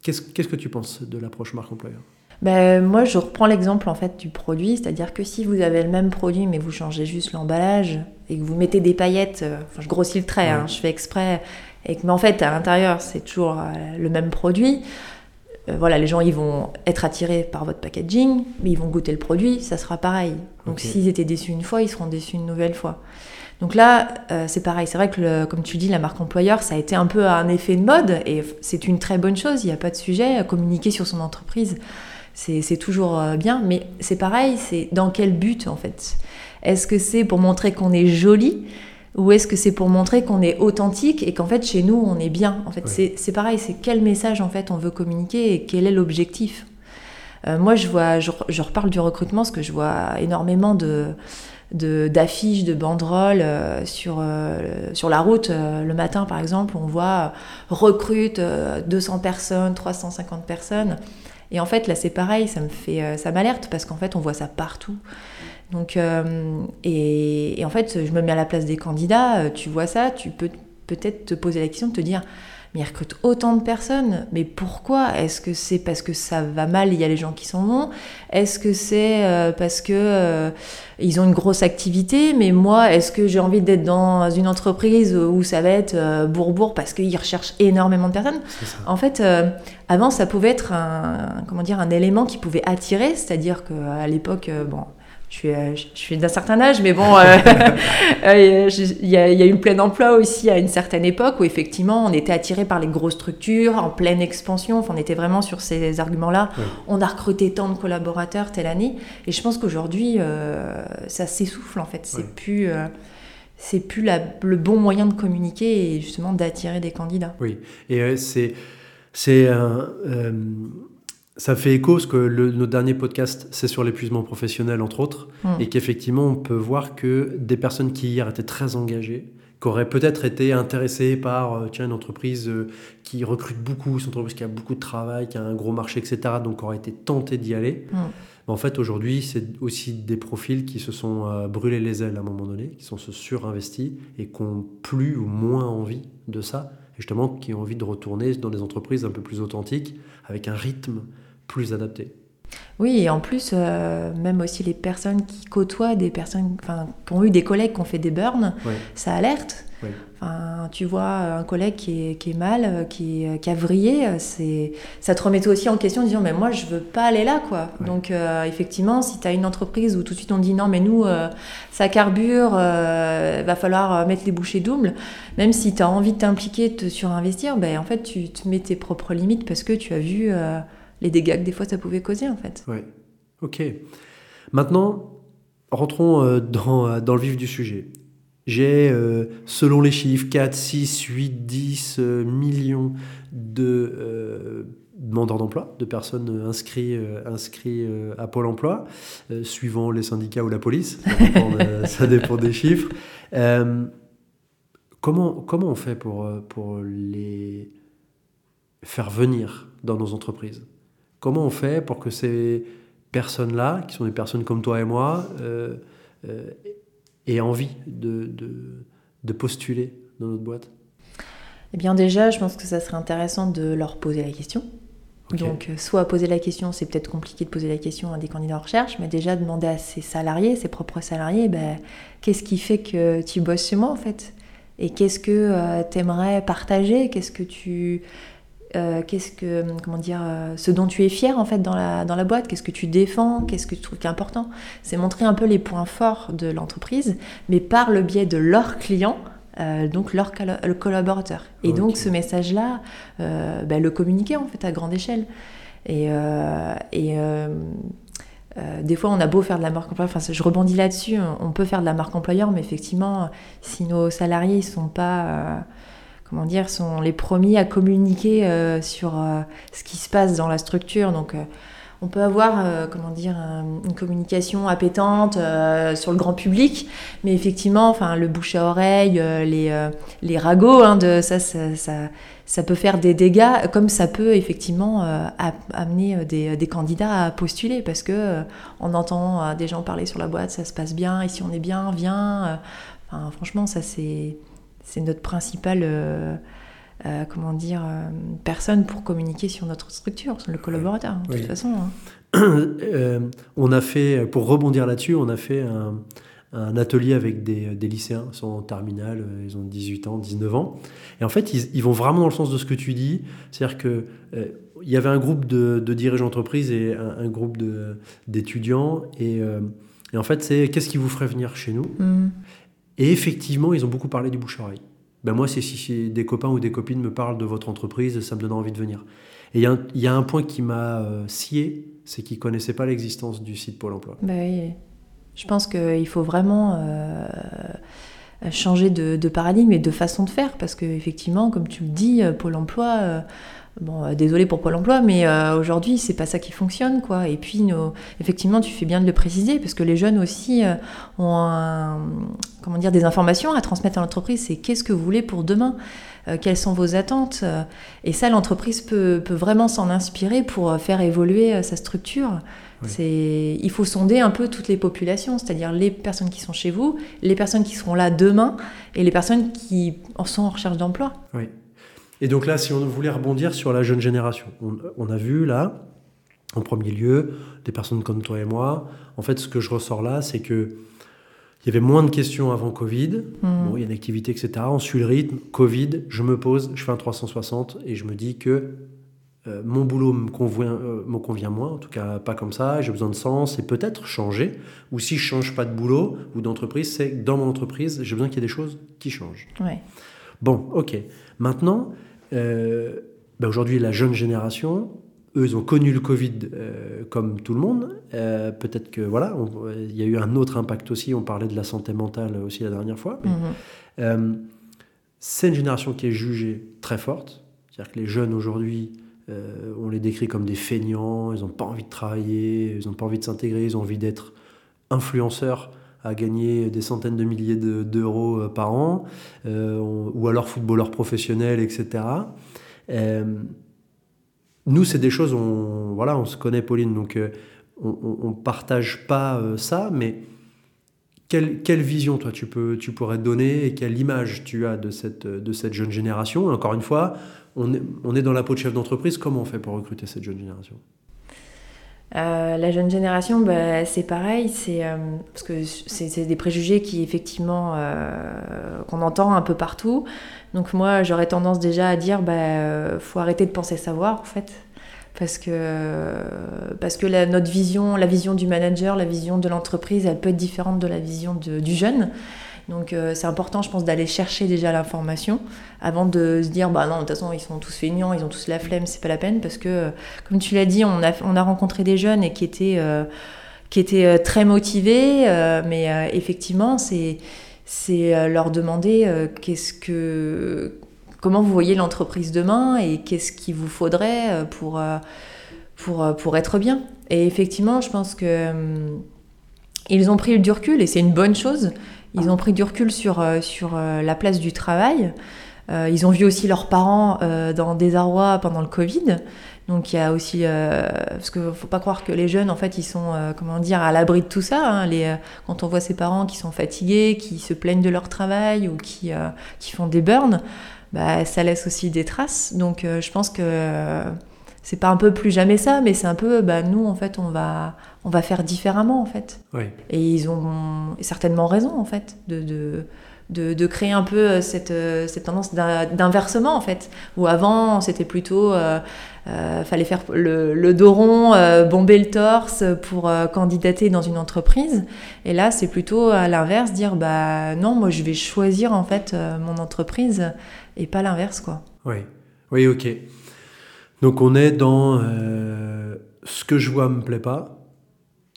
Speaker 1: Qu'est-ce que tu penses de l'approche marque employeur
Speaker 2: ben, moi, je reprends l'exemple en fait du produit, c'est-à-dire que si vous avez le même produit mais vous changez juste l'emballage et que vous mettez des paillettes, euh, enfin, je grossis le trait, hein, je fais exprès, et que mais en fait à l'intérieur c'est toujours euh, le même produit, voilà, les gens ils vont être attirés par votre packaging, mais ils vont goûter le produit, ça sera pareil. Donc s'ils étaient déçus une fois, ils seront déçus une nouvelle fois. Donc là, c'est pareil. C'est vrai que, comme tu dis, la marque employeur, ça a été un peu un effet de mode et c'est une très bonne chose. Il n'y a pas de sujet. Communiquer sur son entreprise, c'est toujours bien. Mais c'est pareil, c'est dans quel but en fait? Est-ce que c'est pour montrer qu'on est joli ou est-ce que c'est pour montrer qu'on est authentique et qu'en fait chez nous on est bien? En fait, c'est pareil, c'est quel message en fait on veut communiquer et quel est l'objectif? Euh, Moi, je vois, je, reparle du recrutement parce que je vois énormément de d'affiches, de, banderoles euh, sur, euh, sur la route. le matin, par exemple, on voit recrute 200 personnes, 350 personnes. Et en fait, là, c'est pareil, ça me fait, ça m'alerte parce qu'en fait, on voit ça partout. Donc, euh, et, en fait, je me mets à la place des candidats, euh, tu vois ça, tu peux peut-être te poser la question de te dire, mais ils recrutent autant de personnes, mais pourquoi? Est-ce que c'est parce que ça va mal, il y a les gens qui s'en vont? Est-ce que c'est euh, parce que ils ont une grosse activité, mais moi, est-ce que j'ai envie d'être dans une entreprise où ça va être bourbourg parce qu'ils recherchent énormément de personnes? En fait, avant, ça pouvait être un, comment dire, un élément qui pouvait attirer, c'est-à-dire qu'à l'époque, bon, je suis, euh, je suis d'un certain âge, mais bon, euh, euh, il y, a, eu le plein emploi aussi à une certaine époque où effectivement on était attiré par les grosses structures, en pleine expansion, enfin, on était vraiment sur ces arguments-là. On a recruté tant de collaborateurs telle année, et je pense qu'aujourd'hui ça s'essouffle en fait. C'est plus, c'est plus la, le bon moyen de communiquer et justement d'attirer des candidats.
Speaker 1: Oui, et c'est c'est un ça fait écho, parce que le, notre dernier podcast, c'est sur l'épuisement professionnel, entre autres, mm. et qu'effectivement, on peut voir que des personnes qui hier étaient très engagées, qui auraient peut-être été intéressées par euh, tiens, une entreprise euh, qui recrute beaucoup, une entreprise qui a beaucoup de travail, qui a un gros marché, etc., donc auraient été tentées d'y aller. Mm. en fait, aujourd'hui, c'est aussi des profils qui se sont euh, brûlés les ailes à un moment donné, qui sont se surinvestis et qui ont plus ou moins envie de ça, justement qui ont envie de retourner dans des entreprises un peu plus authentiques, avec un rythme plus adapté.
Speaker 2: Oui, et en plus, euh, même aussi les personnes qui côtoient des personnes, enfin, qui ont eu des collègues qui ont fait des burns, ça alerte. Enfin, tu vois un collègue qui est, qui est mal, euh, qui, euh, qui a vrillé, c'est, ça te remet aussi en question en disant mais moi je veux pas aller là quoi. Donc effectivement, si tu as une entreprise où tout de suite on dit non mais nous ça carbure, va falloir mettre les bouchées doubles, même si tu as envie de t'impliquer, de te surinvestir, ben en fait tu te mets tes propres limites parce que tu as vu les dégâts que des fois ça pouvait causer en fait.
Speaker 1: Oui, ok. Maintenant, rentrons euh, dans, euh, dans, le vif du sujet. J'ai, euh, selon les chiffres, 4, 6, 8, 10 millions de demandeurs d'emploi, de personnes inscrites, inscrits à Pôle emploi, suivant les syndicats ou la police. Ça dépend, des chiffres. comment, comment on fait pour, pour les faire venir dans nos entreprises? Comment on fait pour que ces personnes-là, qui sont des personnes comme toi et moi, euh, euh, aient envie de, de, postuler dans notre boîte?
Speaker 2: Eh bien déjà, je pense que ça serait intéressant de leur poser la question. Donc, euh, soit poser la question, c'est peut-être compliqué de poser la question à des candidats en recherche, mais déjà demander à ses salariés, ses propres salariés, ben, qu'est-ce qui fait que tu bosses chez moi en fait? Et qu'est-ce que tu aimerais partager? Qu'est-ce que tu euh, qu'est-ce que, comment dire, euh, ce dont tu es fier en fait dans la, dans la boîte, qu'est-ce que tu défends, qu'est-ce que tu trouves qui est important? C'est montrer un peu les points forts de l'entreprise, mais par le biais de leurs clients, euh, donc leurs collaborateurs. Et donc ce message-là, ben, le communiquer en fait à grande échelle. Et, et des fois, on a beau faire de la marque employeur, enfin, je rebondis là-dessus, on peut faire de la marque employeur, mais effectivement, si nos salariés ne sont pas comment dire, sont les premiers à communiquer euh, sur euh, ce qui se passe dans la structure. Donc, euh, on peut avoir, comment dire, une communication appétante sur le grand public, mais effectivement, enfin, le bouche à oreille, les, les ragots, hein, de ça, ça, ça, peut faire des dégâts, comme ça peut effectivement amener des, des, candidats à postuler, parce que on entend des gens parler sur la boîte, ça se passe bien, ici on est bien, viens. Enfin, franchement, ça c'est c'est notre principale euh, euh, comment dire, euh, personne pour communiquer sur notre structure, le collaborateur, de toute façon.
Speaker 1: Hein. on a fait, pour rebondir là-dessus, on a fait un, atelier avec des, lycéens, ils sont en terminale, ils ont 18 ans, 19 ans. Et en fait, ils, vont vraiment dans le sens de ce que tu dis, c'est-à-dire que il y avait un groupe de, dirigeants d'entreprise et un, groupe d'étudiants. Et, et, en fait, c'est qu'est-ce qui vous ferait venir chez nous? Mm. Et effectivement, ils ont beaucoup parlé du bouche-oreille. Ben moi, c'est si des copains ou des copines me parlent de votre entreprise, ça me donne envie de venir. Et il y, a un point qui m'a scié, c'est qu'ils ne connaissaient pas l'existence du site Pôle emploi.
Speaker 2: Ben oui. Je pense qu'il faut vraiment euh, changer de, paradigme et de façon de faire, parce qu'effectivement, comme tu le dis, euh, Pôle emploi, euh, bon, désolé pour Pôle emploi, mais aujourd'hui, c'est pas ça qui fonctionne, quoi. Et puis, effectivement, tu fais bien de le préciser, parce que les jeunes aussi ont comment dire, des informations à transmettre à l'entreprise, c'est qu'est-ce que vous voulez pour demain? Quelles sont vos attentes? Et ça, l'entreprise peut, peut, vraiment s'en inspirer pour faire évoluer sa structure. C'est, il faut sonder un peu toutes les populations, c'est-à-dire les personnes qui sont chez vous, les personnes qui seront là demain et les personnes qui sont en recherche d'emploi.
Speaker 1: Oui. Et donc là, si on voulait rebondir sur la jeune génération, on, a vu là, en premier lieu, des personnes comme toi et moi. En fait, ce que je ressors là, c'est que il y avait moins de questions avant Covid. Mmh. Bon, il y a une activité, etc. On suit le rythme. Covid, je me pose, je fais un 360 et je me dis que euh, mon boulot me convient, euh, me convient moins, en tout cas pas comme ça, j'ai besoin de sens et peut-être changer. Ou si je change pas de boulot ou d'entreprise, c'est que dans mon entreprise, j'ai besoin qu'il y ait des choses qui changent. Bon, ok. Maintenant, euh, ben aujourd'hui, la jeune génération, eux, ils ont connu le Covid comme tout le monde. peut-être que voilà, il y a eu un autre impact aussi. On parlait de la santé mentale aussi la dernière fois. Mhm. c'est une génération qui est jugée très forte. C'est-à-dire que les jeunes aujourd'hui, euh, on les décrit comme des feignants, ils n'ont pas envie de travailler, ils n'ont pas envie de s'intégrer, ils ont envie d'être influenceurs à gagner des centaines de milliers d'euros euh, par an, euh, ou alors footballeurs professionnels, etc. nous, c'est des choses, on, voilà, on se connaît, Pauline, donc on ne partage pas ça, mais quelle, quelle, vision, toi, tu, peux, tu pourrais donner et quelle image tu as de cette, de cette jeune génération? Encore une fois, on est, dans la peau de chef d'entreprise, comment on fait pour recruter cette jeune génération?
Speaker 2: Euh, la jeune génération, bah, c'est pareil, c'est euh, parce que c'est des préjugés qui effectivement euh, qu'on entend un peu partout. Donc moi, j'aurais tendance déjà à dire, bah, faut arrêter de penser savoir en fait, parce que parce que la, notre vision, la vision du manager, la vision de l'entreprise, elle peut être différente de la vision du jeune. Donc euh, c'est important, je pense, d'aller chercher déjà l'information avant de se dire, bah non, de toute façon, ils sont tous feignants, ils ont tous la flemme, c'est pas la peine, parce que, euh, comme tu l'as dit, on a, on a rencontré des jeunes et qui étaient, euh, qui étaient très motivés, mais effectivement, c'est leur demander qu'est-ce que comment vous voyez l'entreprise demain et qu'est-ce qu'il vous faudrait pour, pour, pour être bien. Et effectivement, je pense que ils ont pris du recul et c'est une bonne chose. Ils ont pris du recul sur, euh, sur euh, la place du travail. Euh, ils ont vu aussi leurs parents dans des arrois pendant le Covid. Donc il y a aussi parce qu'il faut pas croire que les jeunes en fait ils sont comment dire à l'abri de tout ça. Hein. quand on voit ses parents qui sont fatigués, qui se plaignent de leur travail ou qui, qui font des burns, bah, ça laisse aussi des traces. Donc je pense que c'est pas un peu plus jamais ça, mais c'est un peu bah, nous en fait on va on va faire différemment en fait. Et ils ont certainement raison en fait de, de, de, créer un peu euh, cette, euh, cette tendance d'inversement en fait. Où avant c'était plutôt euh, fallait faire le, le dos rond, bomber le torse pour candidater dans une entreprise. Et là c'est plutôt à l'inverse dire bah non moi je vais choisir en fait mon entreprise et pas l'inverse quoi.
Speaker 1: Oui, oui ok. Donc on est dans ce que je vois me plaît pas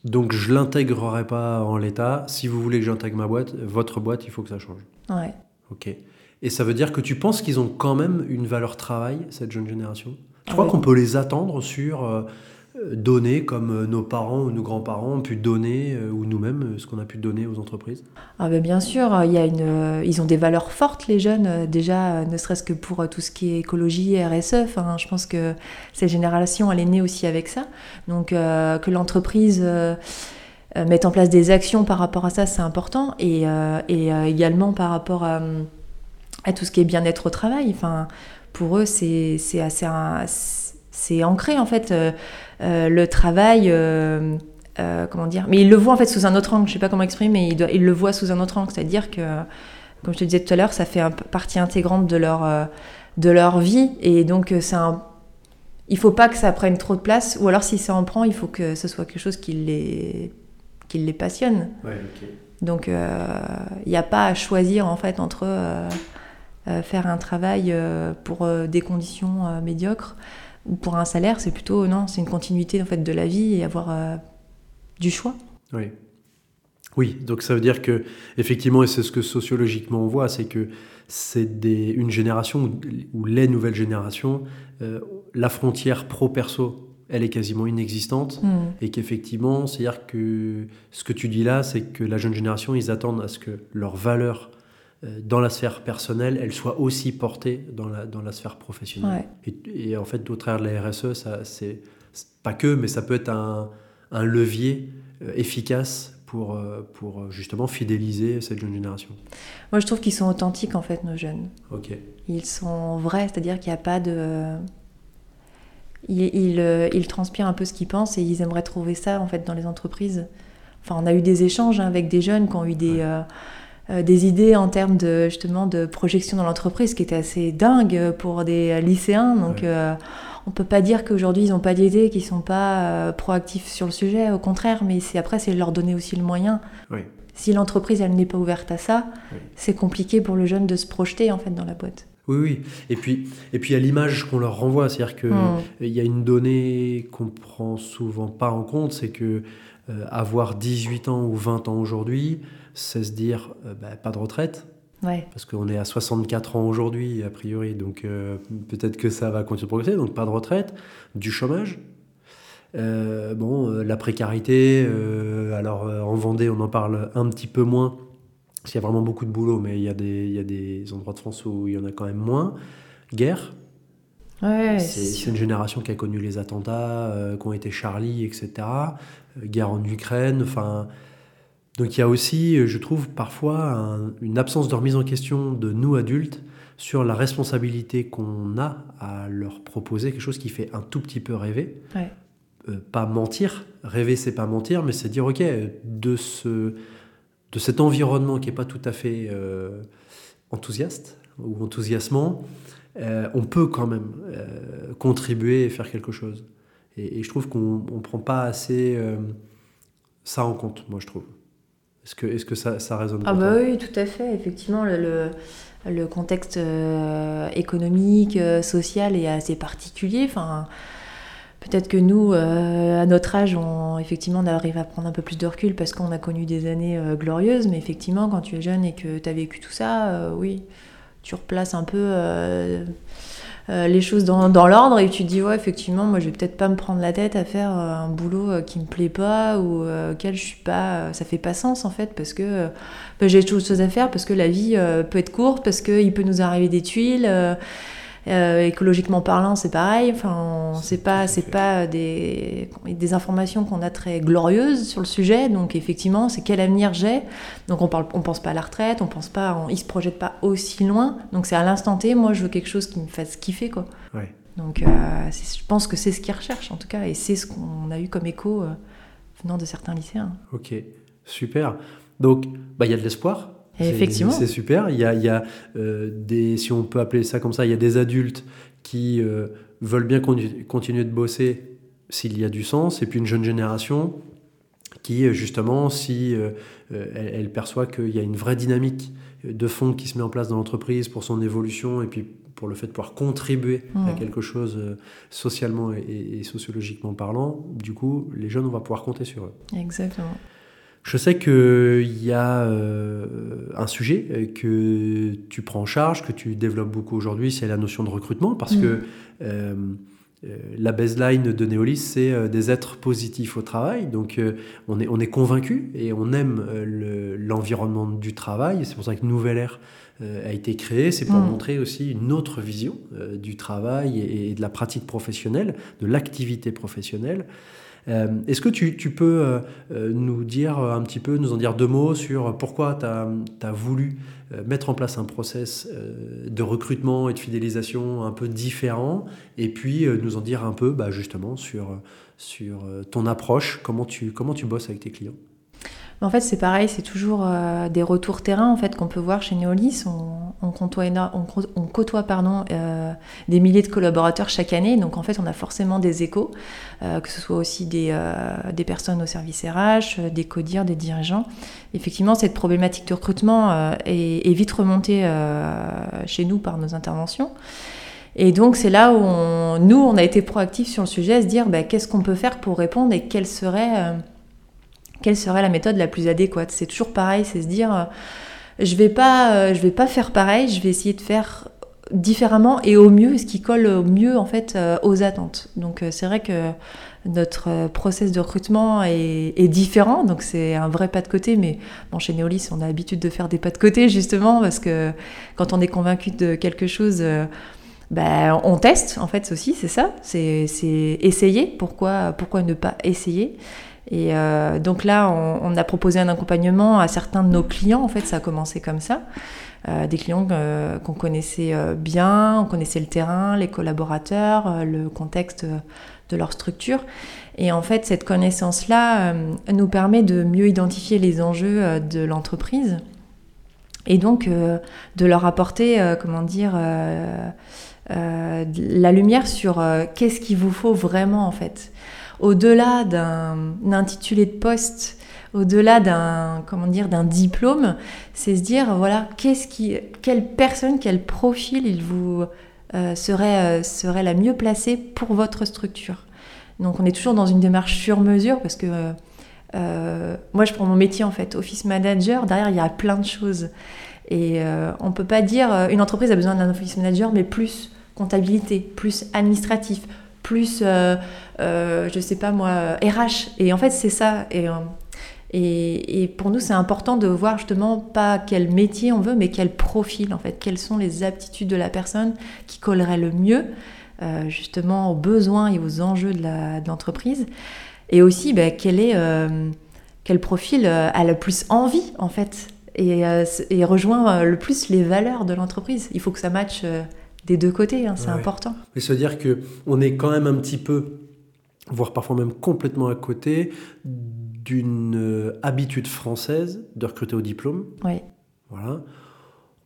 Speaker 1: donc je l'intégrerai pas en l'état. Si vous voulez que j'intègre ma boîte, votre boîte, il faut que ça change.
Speaker 2: Ouais.
Speaker 1: Ok. Et ça veut dire que tu penses qu'ils ont quand même une valeur travail, cette jeune génération? Tu crois qu'on peut les attendre sur euh, donner comme euh, nos parents ou nos grands-parents ont pu donner, euh, ou nous-mêmes, ce qu'on a pu donner aux entreprises
Speaker 2: ah ben Bien sûr, ils ont des valeurs fortes, les jeunes, déjà, ne serait-ce que pour tout ce qui est écologie, RSE. Je pense que cette génération, elle est née aussi avec ça. Donc, que l'entreprise mette en place des actions par rapport à ça, c'est important. Et, également par rapport à, à, tout ce qui est bien-être au travail. Enfin, pour eux, c'est assez... C'est ancré, en fait. Euh, le travail. Euh, euh, comment dire Mais il le voit en fait sous un autre angle. Je sais pas comment exprimer, mais il, il le voit sous un autre angle. C'est-à-dire que, comme je te disais tout à l'heure, ça fait un, partie intégrante de leur, de leur vie. Et donc, c'est un il faut pas que ça prenne trop de place, ou alors si ça en prend, il faut que ce soit quelque chose qui les, qui les passionne. Donc il n'y a pas à choisir en fait entre faire un travail pour des conditions médiocres ou pour un salaire, c'est plutôt non, c'est une continuité en fait de la vie et avoir du choix.
Speaker 1: Oui. Oui, donc ça veut dire que effectivement, et c'est ce que sociologiquement on voit, c'est que c'est une génération où, les nouvelles générations, euh, la frontière pro-perso, elle est quasiment inexistante, hmm. et qu'effectivement, c'est-à-dire que ce que tu dis là, c'est que la jeune génération, ils attendent à ce que leurs valeurs euh, dans la sphère personnelle, elles soient aussi portées dans la, dans la sphère professionnelle. Et, en fait, au travers de la RSE, ça, c'est pas que, mais ça peut être un, un levier euh, efficace pour, euh, pour euh, justement fidéliser cette jeune génération
Speaker 2: Moi, je trouve qu'ils sont authentiques, en fait, nos jeunes.
Speaker 1: Ok.
Speaker 2: Ils sont vrais, c'est-à-dire qu'il n'y a pas de... Ils, euh, ils, transpirent un peu ce qu'ils pensent et ils aimeraient trouver ça, en fait, dans les entreprises. Enfin, on a eu des échanges hein, avec des jeunes qui ont eu des... des idées en termes de justement de projection dans l'entreprise qui étaient assez dingues pour des lycéens donc on peut pas dire qu'aujourd'hui ils n'ont pas d'idées, qu'ils sont pas euh, proactifs sur le sujet. Au contraire, mais c'est après c'est leur donner aussi le moyen. Si l'entreprise elle n'est pas ouverte à ça, c'est compliqué pour le jeune de se projeter en fait dans la boîte.
Speaker 1: Oui, oui. Et puis, et puis à l'image qu'on leur renvoie, c'est-à-dire qu'il hmm. il y a une donnée qu'on prend souvent pas en compte, c'est que euh, avoir 18 ans ou 20 ans aujourd'hui, c'est se dire euh, bah, pas de retraite, parce qu'on est à 64 ans aujourd'hui, a priori, donc euh, peut-être que ça va continuer de progresser. Donc pas de retraite, du chômage. Euh, bon, la précarité, alors en Vendée, on en parle un petit peu moins, parce qu'il y a vraiment beaucoup de boulot, mais il y, a des, il y a des endroits de France où il y en a quand même moins. Guerre.
Speaker 2: Ouais,
Speaker 1: c'est une génération qui a connu les attentats, qui ont été Charlie, etc. guerre en Ukraine, enfin donc il y a aussi, je trouve, parfois une absence de remise en question de nous adultes sur la responsabilité qu'on a à leur proposer quelque chose qui fait un tout petit peu rêver. Euh, pas mentir, rêver c'est pas mentir, mais c'est dire ok, de, ce, de cet environnement qui n'est pas tout à fait euh, enthousiaste ou enthousiasmant, euh, on peut quand même contribuer et faire quelque chose. Et, et je trouve qu'on ne prend pas assez ça en compte, moi je trouve. Est-ce que, est que ça, ça résonne
Speaker 2: Ah bah oui, tout à fait. Effectivement, le, le, contexte euh, économique, euh, social est assez particulier. Enfin, peut-être que nous, euh, à notre âge, on, effectivement, on arrive à prendre un peu plus de recul parce qu'on a connu des années glorieuses. Mais effectivement, quand tu es jeune et que tu as vécu tout ça, oui, tu replaces un peu euh, les choses dans, dans l'ordre et tu te dis ouais effectivement moi je vais peut-être pas me prendre la tête à faire euh, un boulot euh, qui me plaît pas ou auquel je suis pas ça fait pas sens en fait parce que bah, j'ai autre chose à faire parce que la vie peut être courte parce qu'il peut nous arriver des tuiles euh, écologiquement parlant, c'est pareil. Enfin, c'est pas, c'est pas des, des informations qu'on a très glorieuses sur le sujet. Donc effectivement, c'est quel avenir j'ai? Donc on parle, on pense pas à la retraite, on pense pas, on, ils se projettent pas aussi loin. Donc c'est à l'instant T. Moi, je veux quelque chose qui me fasse kiffer, quoi. Donc euh, je pense que c'est ce qu'ils recherchent en tout cas, et c'est ce qu'on a eu comme écho euh, venant de certains lycéens.
Speaker 1: Ok, super. Donc, bah, il y a de l'espoir
Speaker 2: Effectivement.
Speaker 1: C'est super. Il y a, il y a euh, des, si on peut appeler ça comme ça, il y a des adultes qui euh, veulent bien continuer de bosser s'il y a du sens, et puis une jeune génération qui, euh, justement, si elle, perçoit qu'il y a une vraie dynamique de fond qui se met en place dans l'entreprise pour son évolution et puis pour le fait de pouvoir contribuer à quelque chose socialement et, et, sociologiquement parlant, du coup, les jeunes, on va pouvoir compter sur eux.
Speaker 2: Exactement.
Speaker 1: Je sais qu'il y a euh, un sujet euh, que tu prends en charge, que tu développes beaucoup aujourd'hui, c'est la notion de recrutement, parce que mm. euh, la baseline de Neolis, c'est des êtres positifs au travail. Donc on est, on est convaincu et on aime l'environnement du travail. C'est pour ça que Nouvelle Ère a été créée. C'est pour mm. montrer aussi une autre vision du travail et, de la pratique professionnelle, de l'activité professionnelle. Euh, est-ce que tu, peux euh, euh, nous dire un petit peu, nous en dire deux mots sur pourquoi tu as, voulu mettre en place un process de recrutement et de fidélisation un peu différent et puis nous en dire un peu bah, justement sur, ton approche, comment tu, bosses avec tes clients?
Speaker 2: En fait, c'est pareil, c'est toujours des retours terrain en fait qu'on peut voir chez Neolis. On, côtoie euh, des milliers de collaborateurs chaque année, donc en fait, on a forcément des échos, euh, que ce soit aussi des, des, personnes au service RH, des codires, des dirigeants. Effectivement, cette problématique de recrutement est, vite remontée chez nous par nos interventions. Et donc c'est là où nous, on a été proactifs sur le sujet, à se dire bah, qu'est-ce qu'on peut faire pour répondre et quelle serait la méthode la plus adéquate C'est toujours pareil, c'est se dire, euh, je vais pas, euh, vais pas faire pareil, je vais essayer de faire différemment et au mieux, ce qui colle au mieux en fait euh, aux attentes. Donc c'est vrai que notre process de recrutement est, différent, donc c'est un vrai pas de côté, mais bon, chez Neolis, on a l'habitude de faire des pas de côté justement, parce que quand on est convaincu de quelque chose, ben, on teste en fait aussi, c'est ça, c'est essayer, pourquoi, pourquoi ne pas essayer? Et euh, donc là, on, a proposé un accompagnement à certains de nos clients. En fait, ça a commencé comme ça. Euh, des clients euh, qu'on connaissait bien, on connaissait le terrain, les collaborateurs, le contexte de leur structure. Et en fait, cette connaissance-là nous permet de mieux identifier les enjeux de l'entreprise et donc de leur apporter, comment dire, la lumière sur qu'est-ce qu'il vous faut vraiment en fait au-delà d'un intitulé de poste, au-delà d'un comment dire d'un diplôme, c'est se dire voilà qu'est-ce qui, quelle personne, quel profil il vous euh, serait euh, serait la mieux placée pour votre structure. Donc on est toujours dans une démarche sur mesure parce que euh, moi je prends mon métier en fait office manager. Derrière il y a plein de choses et on peut pas dire une entreprise a besoin d'un office manager mais plus comptabilité, plus administratif, plus, euh, euh, je sais pas moi, RH. Et en fait, c'est ça. Et, euh, et, et, pour nous, c'est important de voir justement pas quel métier on veut, mais quel profil, en fait. Quelles sont les aptitudes de la personne qui collerait le mieux, justement, aux besoins et aux enjeux de l'entreprise. et aussi, ben, quel, est, quel profil a le plus envie, en fait, et, et rejoint le plus les valeurs de l'entreprise. Il faut que ça matche des deux côtés, hein, c'est important.
Speaker 1: Mais se dire que on est quand même un petit peu, voire parfois même complètement à côté d'une euh, habitude française de recruter au diplôme.
Speaker 2: Oui.
Speaker 1: Voilà.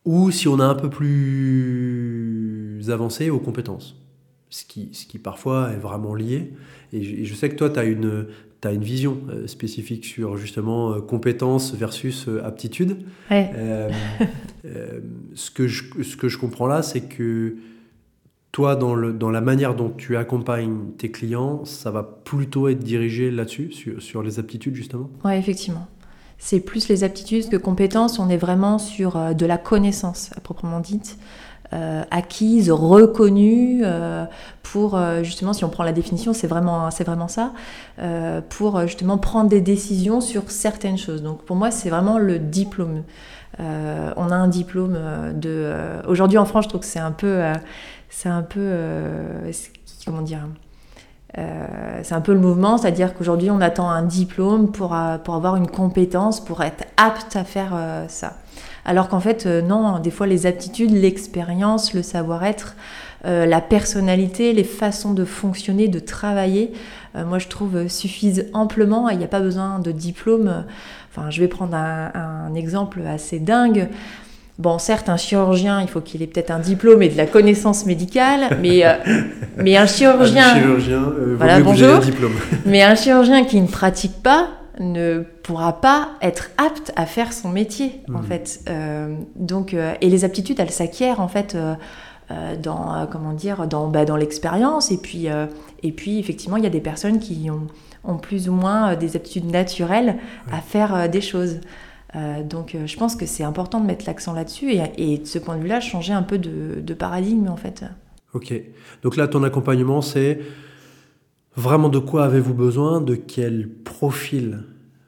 Speaker 1: Ou si on a un peu plus avancé aux compétences. Ce qui, ce qui parfois est vraiment lié. Et je, sais que toi, tu as une, tu as une vision euh, spécifique sur justement euh, compétences versus euh, aptitude. ce, que je, ce que je comprends là, c'est que toi, dans, le, dans la manière dont tu accompagnes tes clients, ça va plutôt être dirigé là-dessus, sur, sur les aptitudes justement?
Speaker 2: Oui, effectivement c'est plus les aptitudes que compétences. On est vraiment sur de la connaissance à proprement dite. Euh, acquise, reconnue, euh, pour euh, justement, si on prend la définition, c'est vraiment, c'est vraiment ça, pour justement prendre des décisions sur certaines choses. Donc pour moi, c'est vraiment le diplôme. on a un diplôme de. Aujourd'hui en France, je trouve que c'est un peu, c'est un peu, comment dire. C'est un peu le mouvement, c'est-à-dire qu'aujourd'hui on attend un diplôme pour, pour avoir une compétence, pour être apte à faire ça. Alors qu'en fait, euh, non, des fois les aptitudes, l'expérience, le savoir-être, euh, la personnalité, les façons de fonctionner, de travailler, euh, moi je trouve suffisent amplement. Il n'y a pas besoin de diplôme. Enfin, je vais prendre un, exemple assez dingue. Bon, certes, un chirurgien, il faut qu'il ait peut-être un diplôme et de la connaissance médicale, mais, mais un chirurgien.
Speaker 1: Un chirurgien, voilà, bonjour. Un diplôme.
Speaker 2: mais un chirurgien qui ne pratique pas, ne pourra pas être apte à faire son métier en mmh. fait. Euh, donc euh, et les aptitudes elles s'acquièrent en fait euh, dans comment dire dans bah, dans l'expérience et puis et puis effectivement il y a des personnes qui ont, ont plus ou moins des aptitudes naturelles à faire des choses. Donc je pense que c'est important de mettre l'accent là-dessus et, et, de ce point de vue-là changer un peu de, de paradigme en fait.
Speaker 1: Ok. Donc là ton accompagnement c'est vraiment de quoi avez-vous besoin, de quel profil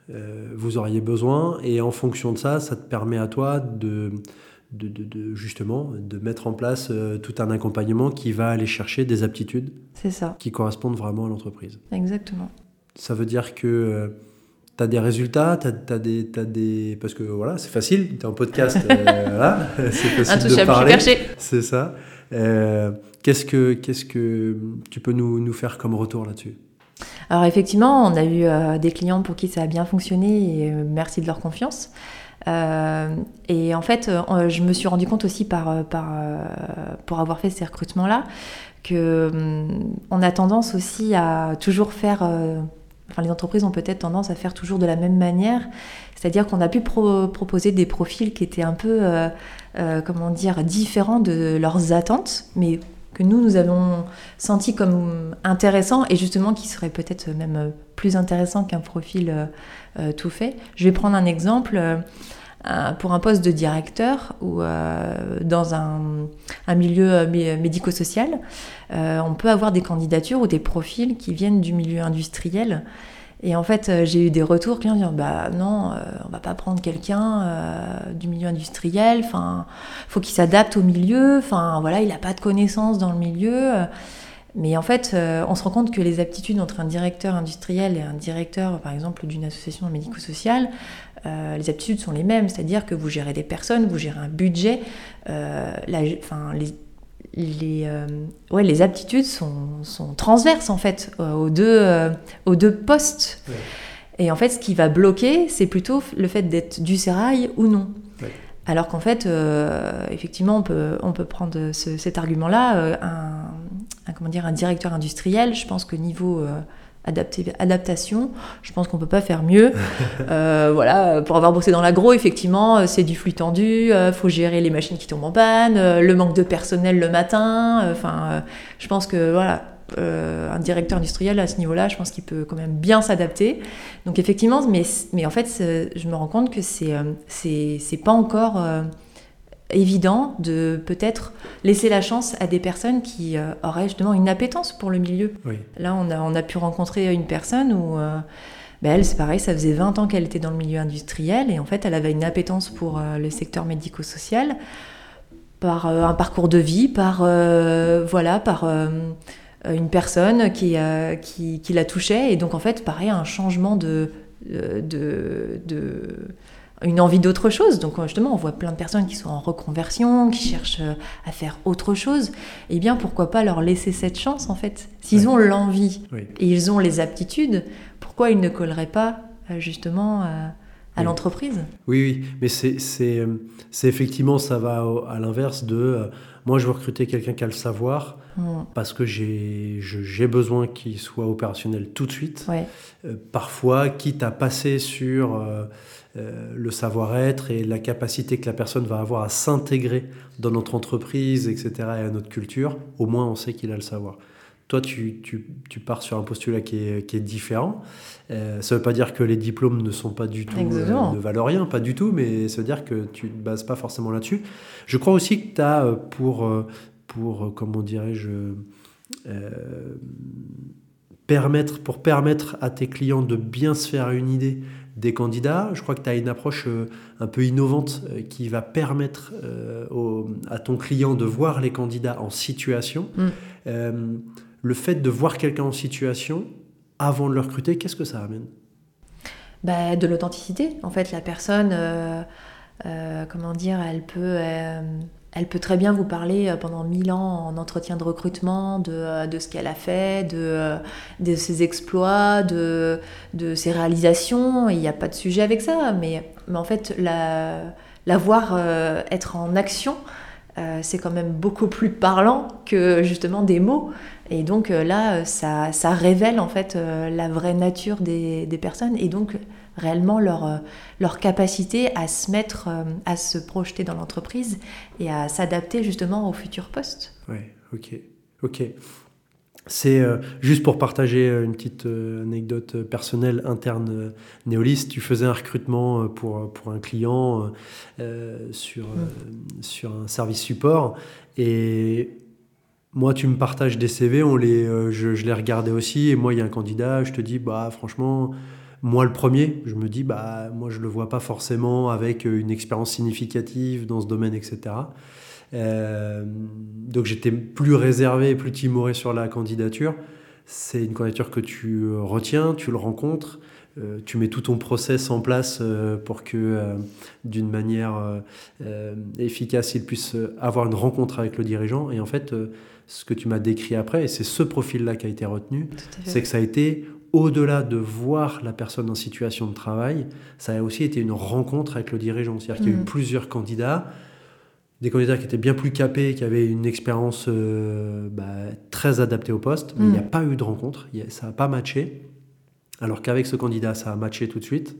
Speaker 1: euh, vous auriez besoin, et en fonction de ça, ça te permet à toi de, de, justement de mettre en place euh, tout un accompagnement qui va aller chercher des aptitudes
Speaker 2: ça.
Speaker 1: qui correspondent vraiment à l'entreprise.
Speaker 2: Exactement.
Speaker 1: Ça veut dire que euh, tu as des résultats, tu as, des, des... Parce que voilà, c'est facile, tu es en podcast, voilà, c'est facile de parler. C'est ça. Qu'est-ce que, qu'est-ce que tu peux nous, nous faire comme retour là-dessus?
Speaker 2: Alors effectivement, on a eu des clients pour qui ça a bien fonctionné et merci de leur confiance. et en fait, je me suis rendu compte aussi par, par, pour avoir fait ces recrutements-là que hum, on a tendance aussi à toujours faire enfin les entreprises ont peut-être tendance à faire toujours de la même manière, c'est-à-dire qu'on a pu proposer des profils qui étaient un peu, euh, euh, comment dire, différents de leurs attentes, mais que nous, nous avons senti comme intéressants et justement qui seraient peut-être même plus intéressants qu'un profil euh, tout fait. Je vais prendre un exemple pour un poste de directeur ou dans un, milieu médico-social. Euh, on peut avoir des candidatures ou des profils qui viennent du milieu industriel. Et en fait, euh, j'ai eu des retours qui disent bah non, euh, on va pas prendre quelqu'un du milieu industriel. Enfin, faut qu'il s'adapte au milieu. Enfin, voilà, il n'a pas de connaissances dans le milieu. Mais en fait, on se rend compte que les aptitudes entre un directeur industriel et un directeur, par exemple, d'une association médico-sociale, les aptitudes sont les mêmes. C'est-à-dire que vous gérez des personnes, vous gérez un budget. La, enfin, les, les, euh, ouais, les aptitudes sont, sont, transverses en fait euh, aux, deux, euh, aux deux postes. Et en fait, ce qui va bloquer, c'est plutôt le fait d'être du sérail ou non. Alors qu'en fait, effectivement, on peut, on peut prendre cet argument-là. Un, un, comment dire, un directeur industriel, je pense que niveau adaptation, je pense qu'on peut pas faire mieux. Euh, voilà, pour avoir bossé dans l'agro, effectivement, c'est du flux tendu, euh, faut gérer les machines qui tombent en panne, euh, le manque de personnel le matin. Enfin, je pense que voilà, un directeur industriel à ce niveau-là, je pense qu'il peut quand même bien s'adapter. Donc effectivement, mais, mais en fait, je me rends compte que c'est c'est pas encore évident de peut-être laisser la chance à des personnes qui euh, auraient justement une appétence pour le milieu. Là, on a, on a pu rencontrer une personne où, euh, ben, elle, c'est pareil, ça faisait 20 ans qu'elle était dans le milieu industriel et en fait, elle avait une appétence pour euh, le secteur médico-social par un parcours de vie, par, voilà, par une personne qui, qui, qui, la touchait et donc en fait, pareil, un changement de, de, de une envie d'autre chose. Donc justement, on voit plein de personnes qui sont en reconversion, qui cherchent euh, à faire autre chose. Eh bien, pourquoi pas leur laisser cette chance en fait? S'ils ont l'envie et ils ont les aptitudes, pourquoi ils ne colleraient pas euh, justement euh, à l'entreprise?
Speaker 1: Oui, oui, mais c'est effectivement, ça va à l'inverse de moi, je veux recruter quelqu'un qui a le savoir mm. parce que j'ai besoin qu'il soit opérationnel tout de suite. parfois, quitte à passer sur euh, le savoir-être et la capacité que la personne va avoir à s'intégrer dans notre entreprise, etc., et à notre culture, au moins on sait qu'il a le savoir. Toi, tu, pars sur un postulat qui est, différent. Euh, ça ne veut pas dire que les diplômes ne sont pas du tout, euh, ne valent rien, pas du tout, mais ça veut dire que tu ne te bases pas forcément là-dessus. Je crois aussi que tu as pour, pour, comment dirais-je, permettre, pour permettre à tes clients de bien se faire une idée des candidats. Je crois que tu as une approche euh, un peu innovante euh, qui va permettre euh, à ton client de voir les candidats en situation. Mm. le fait de voir quelqu'un en situation avant de le recruter, qu'est-ce que ça amène?
Speaker 2: Bah, De l'authenticité. En fait, la personne, comment dire, elle peut elle peut très bien vous parler euh, pendant mille ans en entretien de recrutement de, euh, de ce qu'elle a fait, de, euh, de ses exploits, de, de ses réalisations. Il n'y a pas de sujet avec ça. Mais, mais en fait, la, la voir être en action, c'est quand même beaucoup plus parlant que justement des mots. Et donc là, ça, ça révèle en fait la vraie nature des, des personnes. Et donc, réellement leur, euh, leur capacité à se mettre, euh, à se projeter dans l'entreprise et à s'adapter justement au futur poste.
Speaker 1: Oui, ok. ok. C'est euh, juste pour partager une petite anecdote personnelle interne Néolis. Tu faisais un recrutement pour, pour un client sur, mm. sur un service support et moi, tu me partages des CV, on les, je, je les regardais aussi et moi, il y a un candidat, je te dis, bah franchement, moi, le premier, je me dis, bah, moi, je le vois pas forcément avec euh, une expérience significative dans ce domaine, etc. Euh, donc, j'étais plus réservé, plus timoré sur la candidature. C'est une candidature que tu euh, retiens, tu le rencontres, tu mets tout ton process en place pour que, d'une manière efficace, il puisse avoir une rencontre avec le dirigeant. Et en fait, ce que tu m'as décrit après, et c'est ce profil-là qui a été retenu, c'est que ça a été au-delà de voir la personne en situation de travail, ça a aussi été une rencontre avec le dirigeant. C'est-à-dire qu'il y a eu mm. plusieurs candidats, des candidats qui étaient bien plus capés, qui avaient une expérience euh, bah, très adaptée au poste, mais il n'y a mm. pas eu de rencontre, ça n'a pas matché. Alors qu'avec ce candidat, ça a matché tout de suite.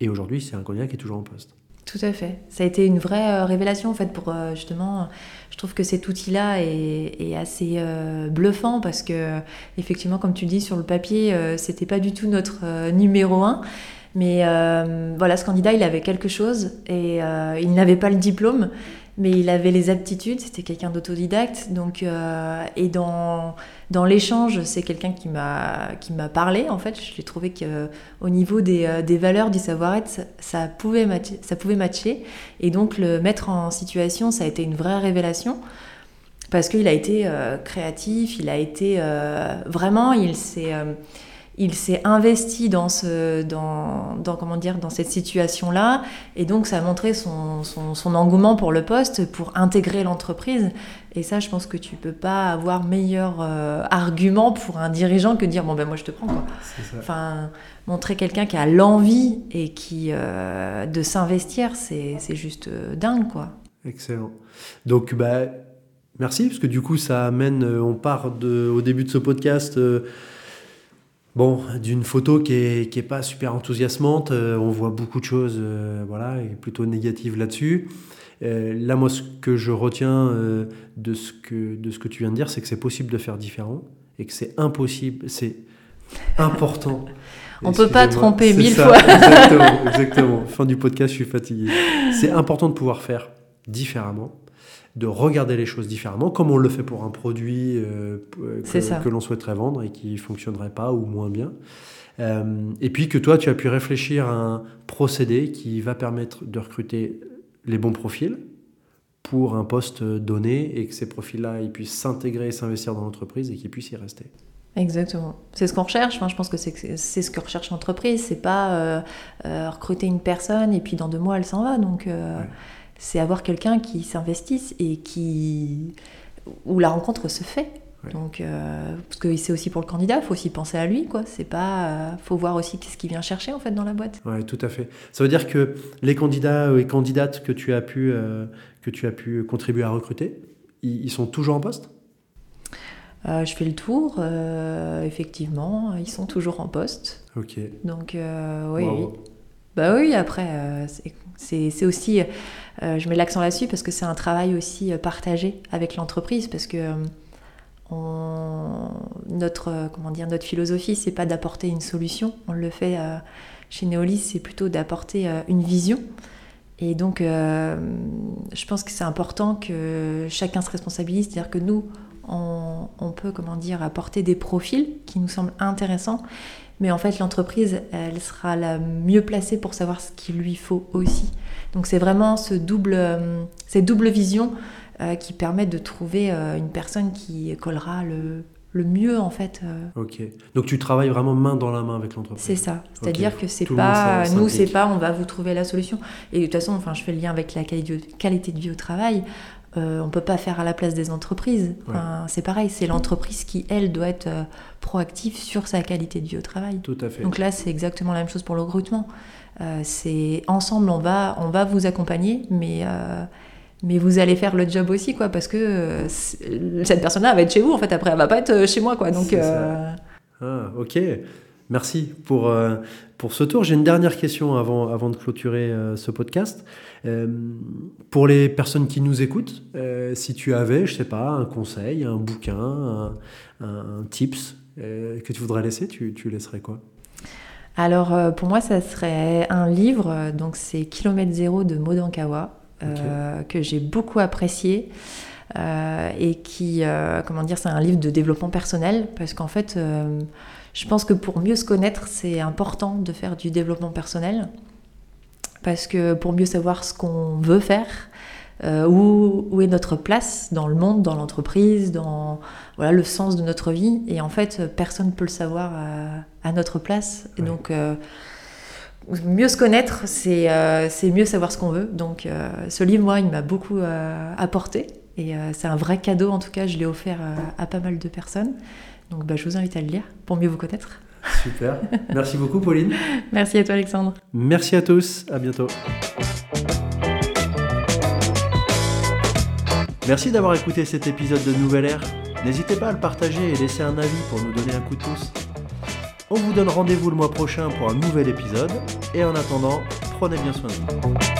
Speaker 1: Et aujourd'hui, c'est un candidat qui est toujours en poste.
Speaker 2: Tout à fait. Ça a été une vraie euh, révélation en fait pour euh, justement. Je trouve que cet outil-là est, assez euh, bluffant parce que effectivement, comme tu dis sur le papier, c'était pas du tout notre numéro un. Mais voilà, ce candidat, il avait quelque chose et il n'avait pas le diplôme, mais il avait les aptitudes, c'était quelqu'un d'autodidacte. Donc, euh, et dans, dans l'échange, c'est quelqu'un qui m'a, parlé, en fait. J'ai trouvé qu'au niveau des, euh, des, valeurs du savoir-être, ça, pouvait matcher, ça pouvait matcher. Et donc, le mettre en situation, ça a été une vraie révélation. Parce qu'il a été euh, créatif, il a été vraiment, il s'est il s'est investi dans, ce, dans, dans, comment dire, dans cette situation-là, et donc ça a montré son, son, engouement pour le poste, pour intégrer l'entreprise. Et ça, je pense que tu peux pas avoir meilleur euh, argument pour un dirigeant que dire bon ben moi je te prends quoi. Enfin, montrer quelqu'un qui a l'envie et qui euh, de s'investir, c'est juste euh, dingue quoi.
Speaker 1: Excellent. Donc bah merci parce que du coup ça amène, on part de, au début de ce podcast Bon, d'une photo qui est, qui est pas super enthousiasmante, euh, on voit beaucoup de choses, euh, voilà, et plutôt négatives là-dessus. Euh, là, moi, ce que je retiens de, ce que, de ce que tu viens de dire, c'est que c'est possible de faire différent et que c'est impossible, c'est important.
Speaker 2: on peut pas tromper mille fois.
Speaker 1: exactement, exactement. Fin du podcast, je suis fatigué. C'est important de pouvoir faire différemment de regarder les choses différemment, comme on le fait pour un produit euh, que, l'on souhaiterait vendre et qui fonctionnerait pas ou moins bien. Euh, et puis que toi, tu as pu réfléchir à un procédé qui va permettre de recruter les bons profils pour un poste donné et que ces profils-là ils puissent s'intégrer et s'investir dans l'entreprise et qu'ils puissent y rester.
Speaker 2: Exactement. C'est ce qu'on recherche. Enfin, je pense que c'est ce que recherche l'entreprise. C'est pas euh, recruter une personne et puis dans deux mois elle s'en va. Donc c'est avoir quelqu'un qui s'investisse et qui où la rencontre se fait. Donc, euh, parce que c'est aussi pour le candidat, il faut aussi penser à lui, quoi. C'est pas, euh, faut voir aussi qu'est-ce qu'il vient chercher en fait dans la boîte.
Speaker 1: Oui, tout à fait. Ça veut dire que les candidats et candidates que tu as pu, euh, que tu as pu contribuer à recruter, ils, sont toujours en poste?
Speaker 2: Je fais le tour, effectivement, ils sont toujours en poste.
Speaker 1: Ok.
Speaker 2: Donc, oui, oui. Bah oui, après, c'est aussi euh, je mets l'accent là-dessus parce que c'est un travail aussi euh, partagé avec l'entreprise parce que euh, notre, comment dire, notre philosophie, c'est pas d'apporter une solution. On le fait chez Neolis, c'est plutôt d'apporter une vision. Et donc, je pense que c'est important que chacun se responsabilise, c'est-à-dire que nous, on, on, peut, comment dire, apporter des profils qui nous semblent intéressants, mais en fait, l'entreprise, elle sera la mieux placée pour savoir ce qu'il lui faut aussi. Donc c'est vraiment ce double, euh, cette double vision euh, qui permet de trouver euh, une personne qui collera le, le mieux en fait.
Speaker 1: Ok. Donc tu travailles vraiment main dans la main avec l'entreprise.
Speaker 2: C'est ça. C'est-à-dire que c'est pas nous, c'est pas on va vous trouver la solution. Et de toute façon, enfin, je fais le lien avec la qualité de vie au travail. Euh, on peut pas faire à la place des entreprises. c'est pareil, c'est l'entreprise qui, elle, doit être proactive sur sa qualité de vie au travail.
Speaker 1: Tout à fait.
Speaker 2: Donc là, c'est exactement la même chose pour le recrutement. Euh, c'est ensemble, on va, on va vous accompagner, mais, euh, mais vous allez faire le job aussi, quoi, parce que euh, cette personne-là va être chez vous, en fait, après, elle va pas être chez moi, quoi. Donc,
Speaker 1: ah, ok. Merci pour, pour ce tour. J'ai une dernière question avant, avant de clôturer ce podcast. pour les personnes qui nous écoutent, si tu avais, je sais pas, un conseil, un bouquin, un, un tips que tu voudrais laisser, tu, tu laisserais quoi?
Speaker 2: Alors euh, pour moi, ça serait un livre, donc c'est Kilomètre Zéro de Modankawa, euh, que j'ai beaucoup apprécié. Euh, et qui, comment dire, c'est un livre de développement personnel parce qu'en fait, je pense que pour mieux se connaître, c'est important de faire du développement personnel parce que pour mieux savoir ce qu'on veut faire, euh, où, est notre place dans le monde, dans l'entreprise, dans voilà, le sens de notre vie. Et en fait, personne ne peut le savoir à, notre place. Et donc, euh, mieux se connaître, c'est euh, c'est mieux savoir ce qu'on veut. Donc, ce livre, moi, il m'a beaucoup apporté. Et c'est un vrai cadeau, en tout cas, je l'ai offert à pas mal de personnes. Donc bah, je vous invite à le lire pour mieux vous connaître.
Speaker 1: Super. Merci beaucoup, Pauline.
Speaker 2: Merci à toi, Alexandre.
Speaker 1: Merci à tous. À bientôt. Merci d'avoir écouté cet épisode de Nouvelle Air. N'hésitez pas à le partager et laisser un avis pour nous donner un coup de pouce. On vous donne rendez-vous le mois prochain pour un nouvel épisode. Et en attendant, prenez bien soin de vous.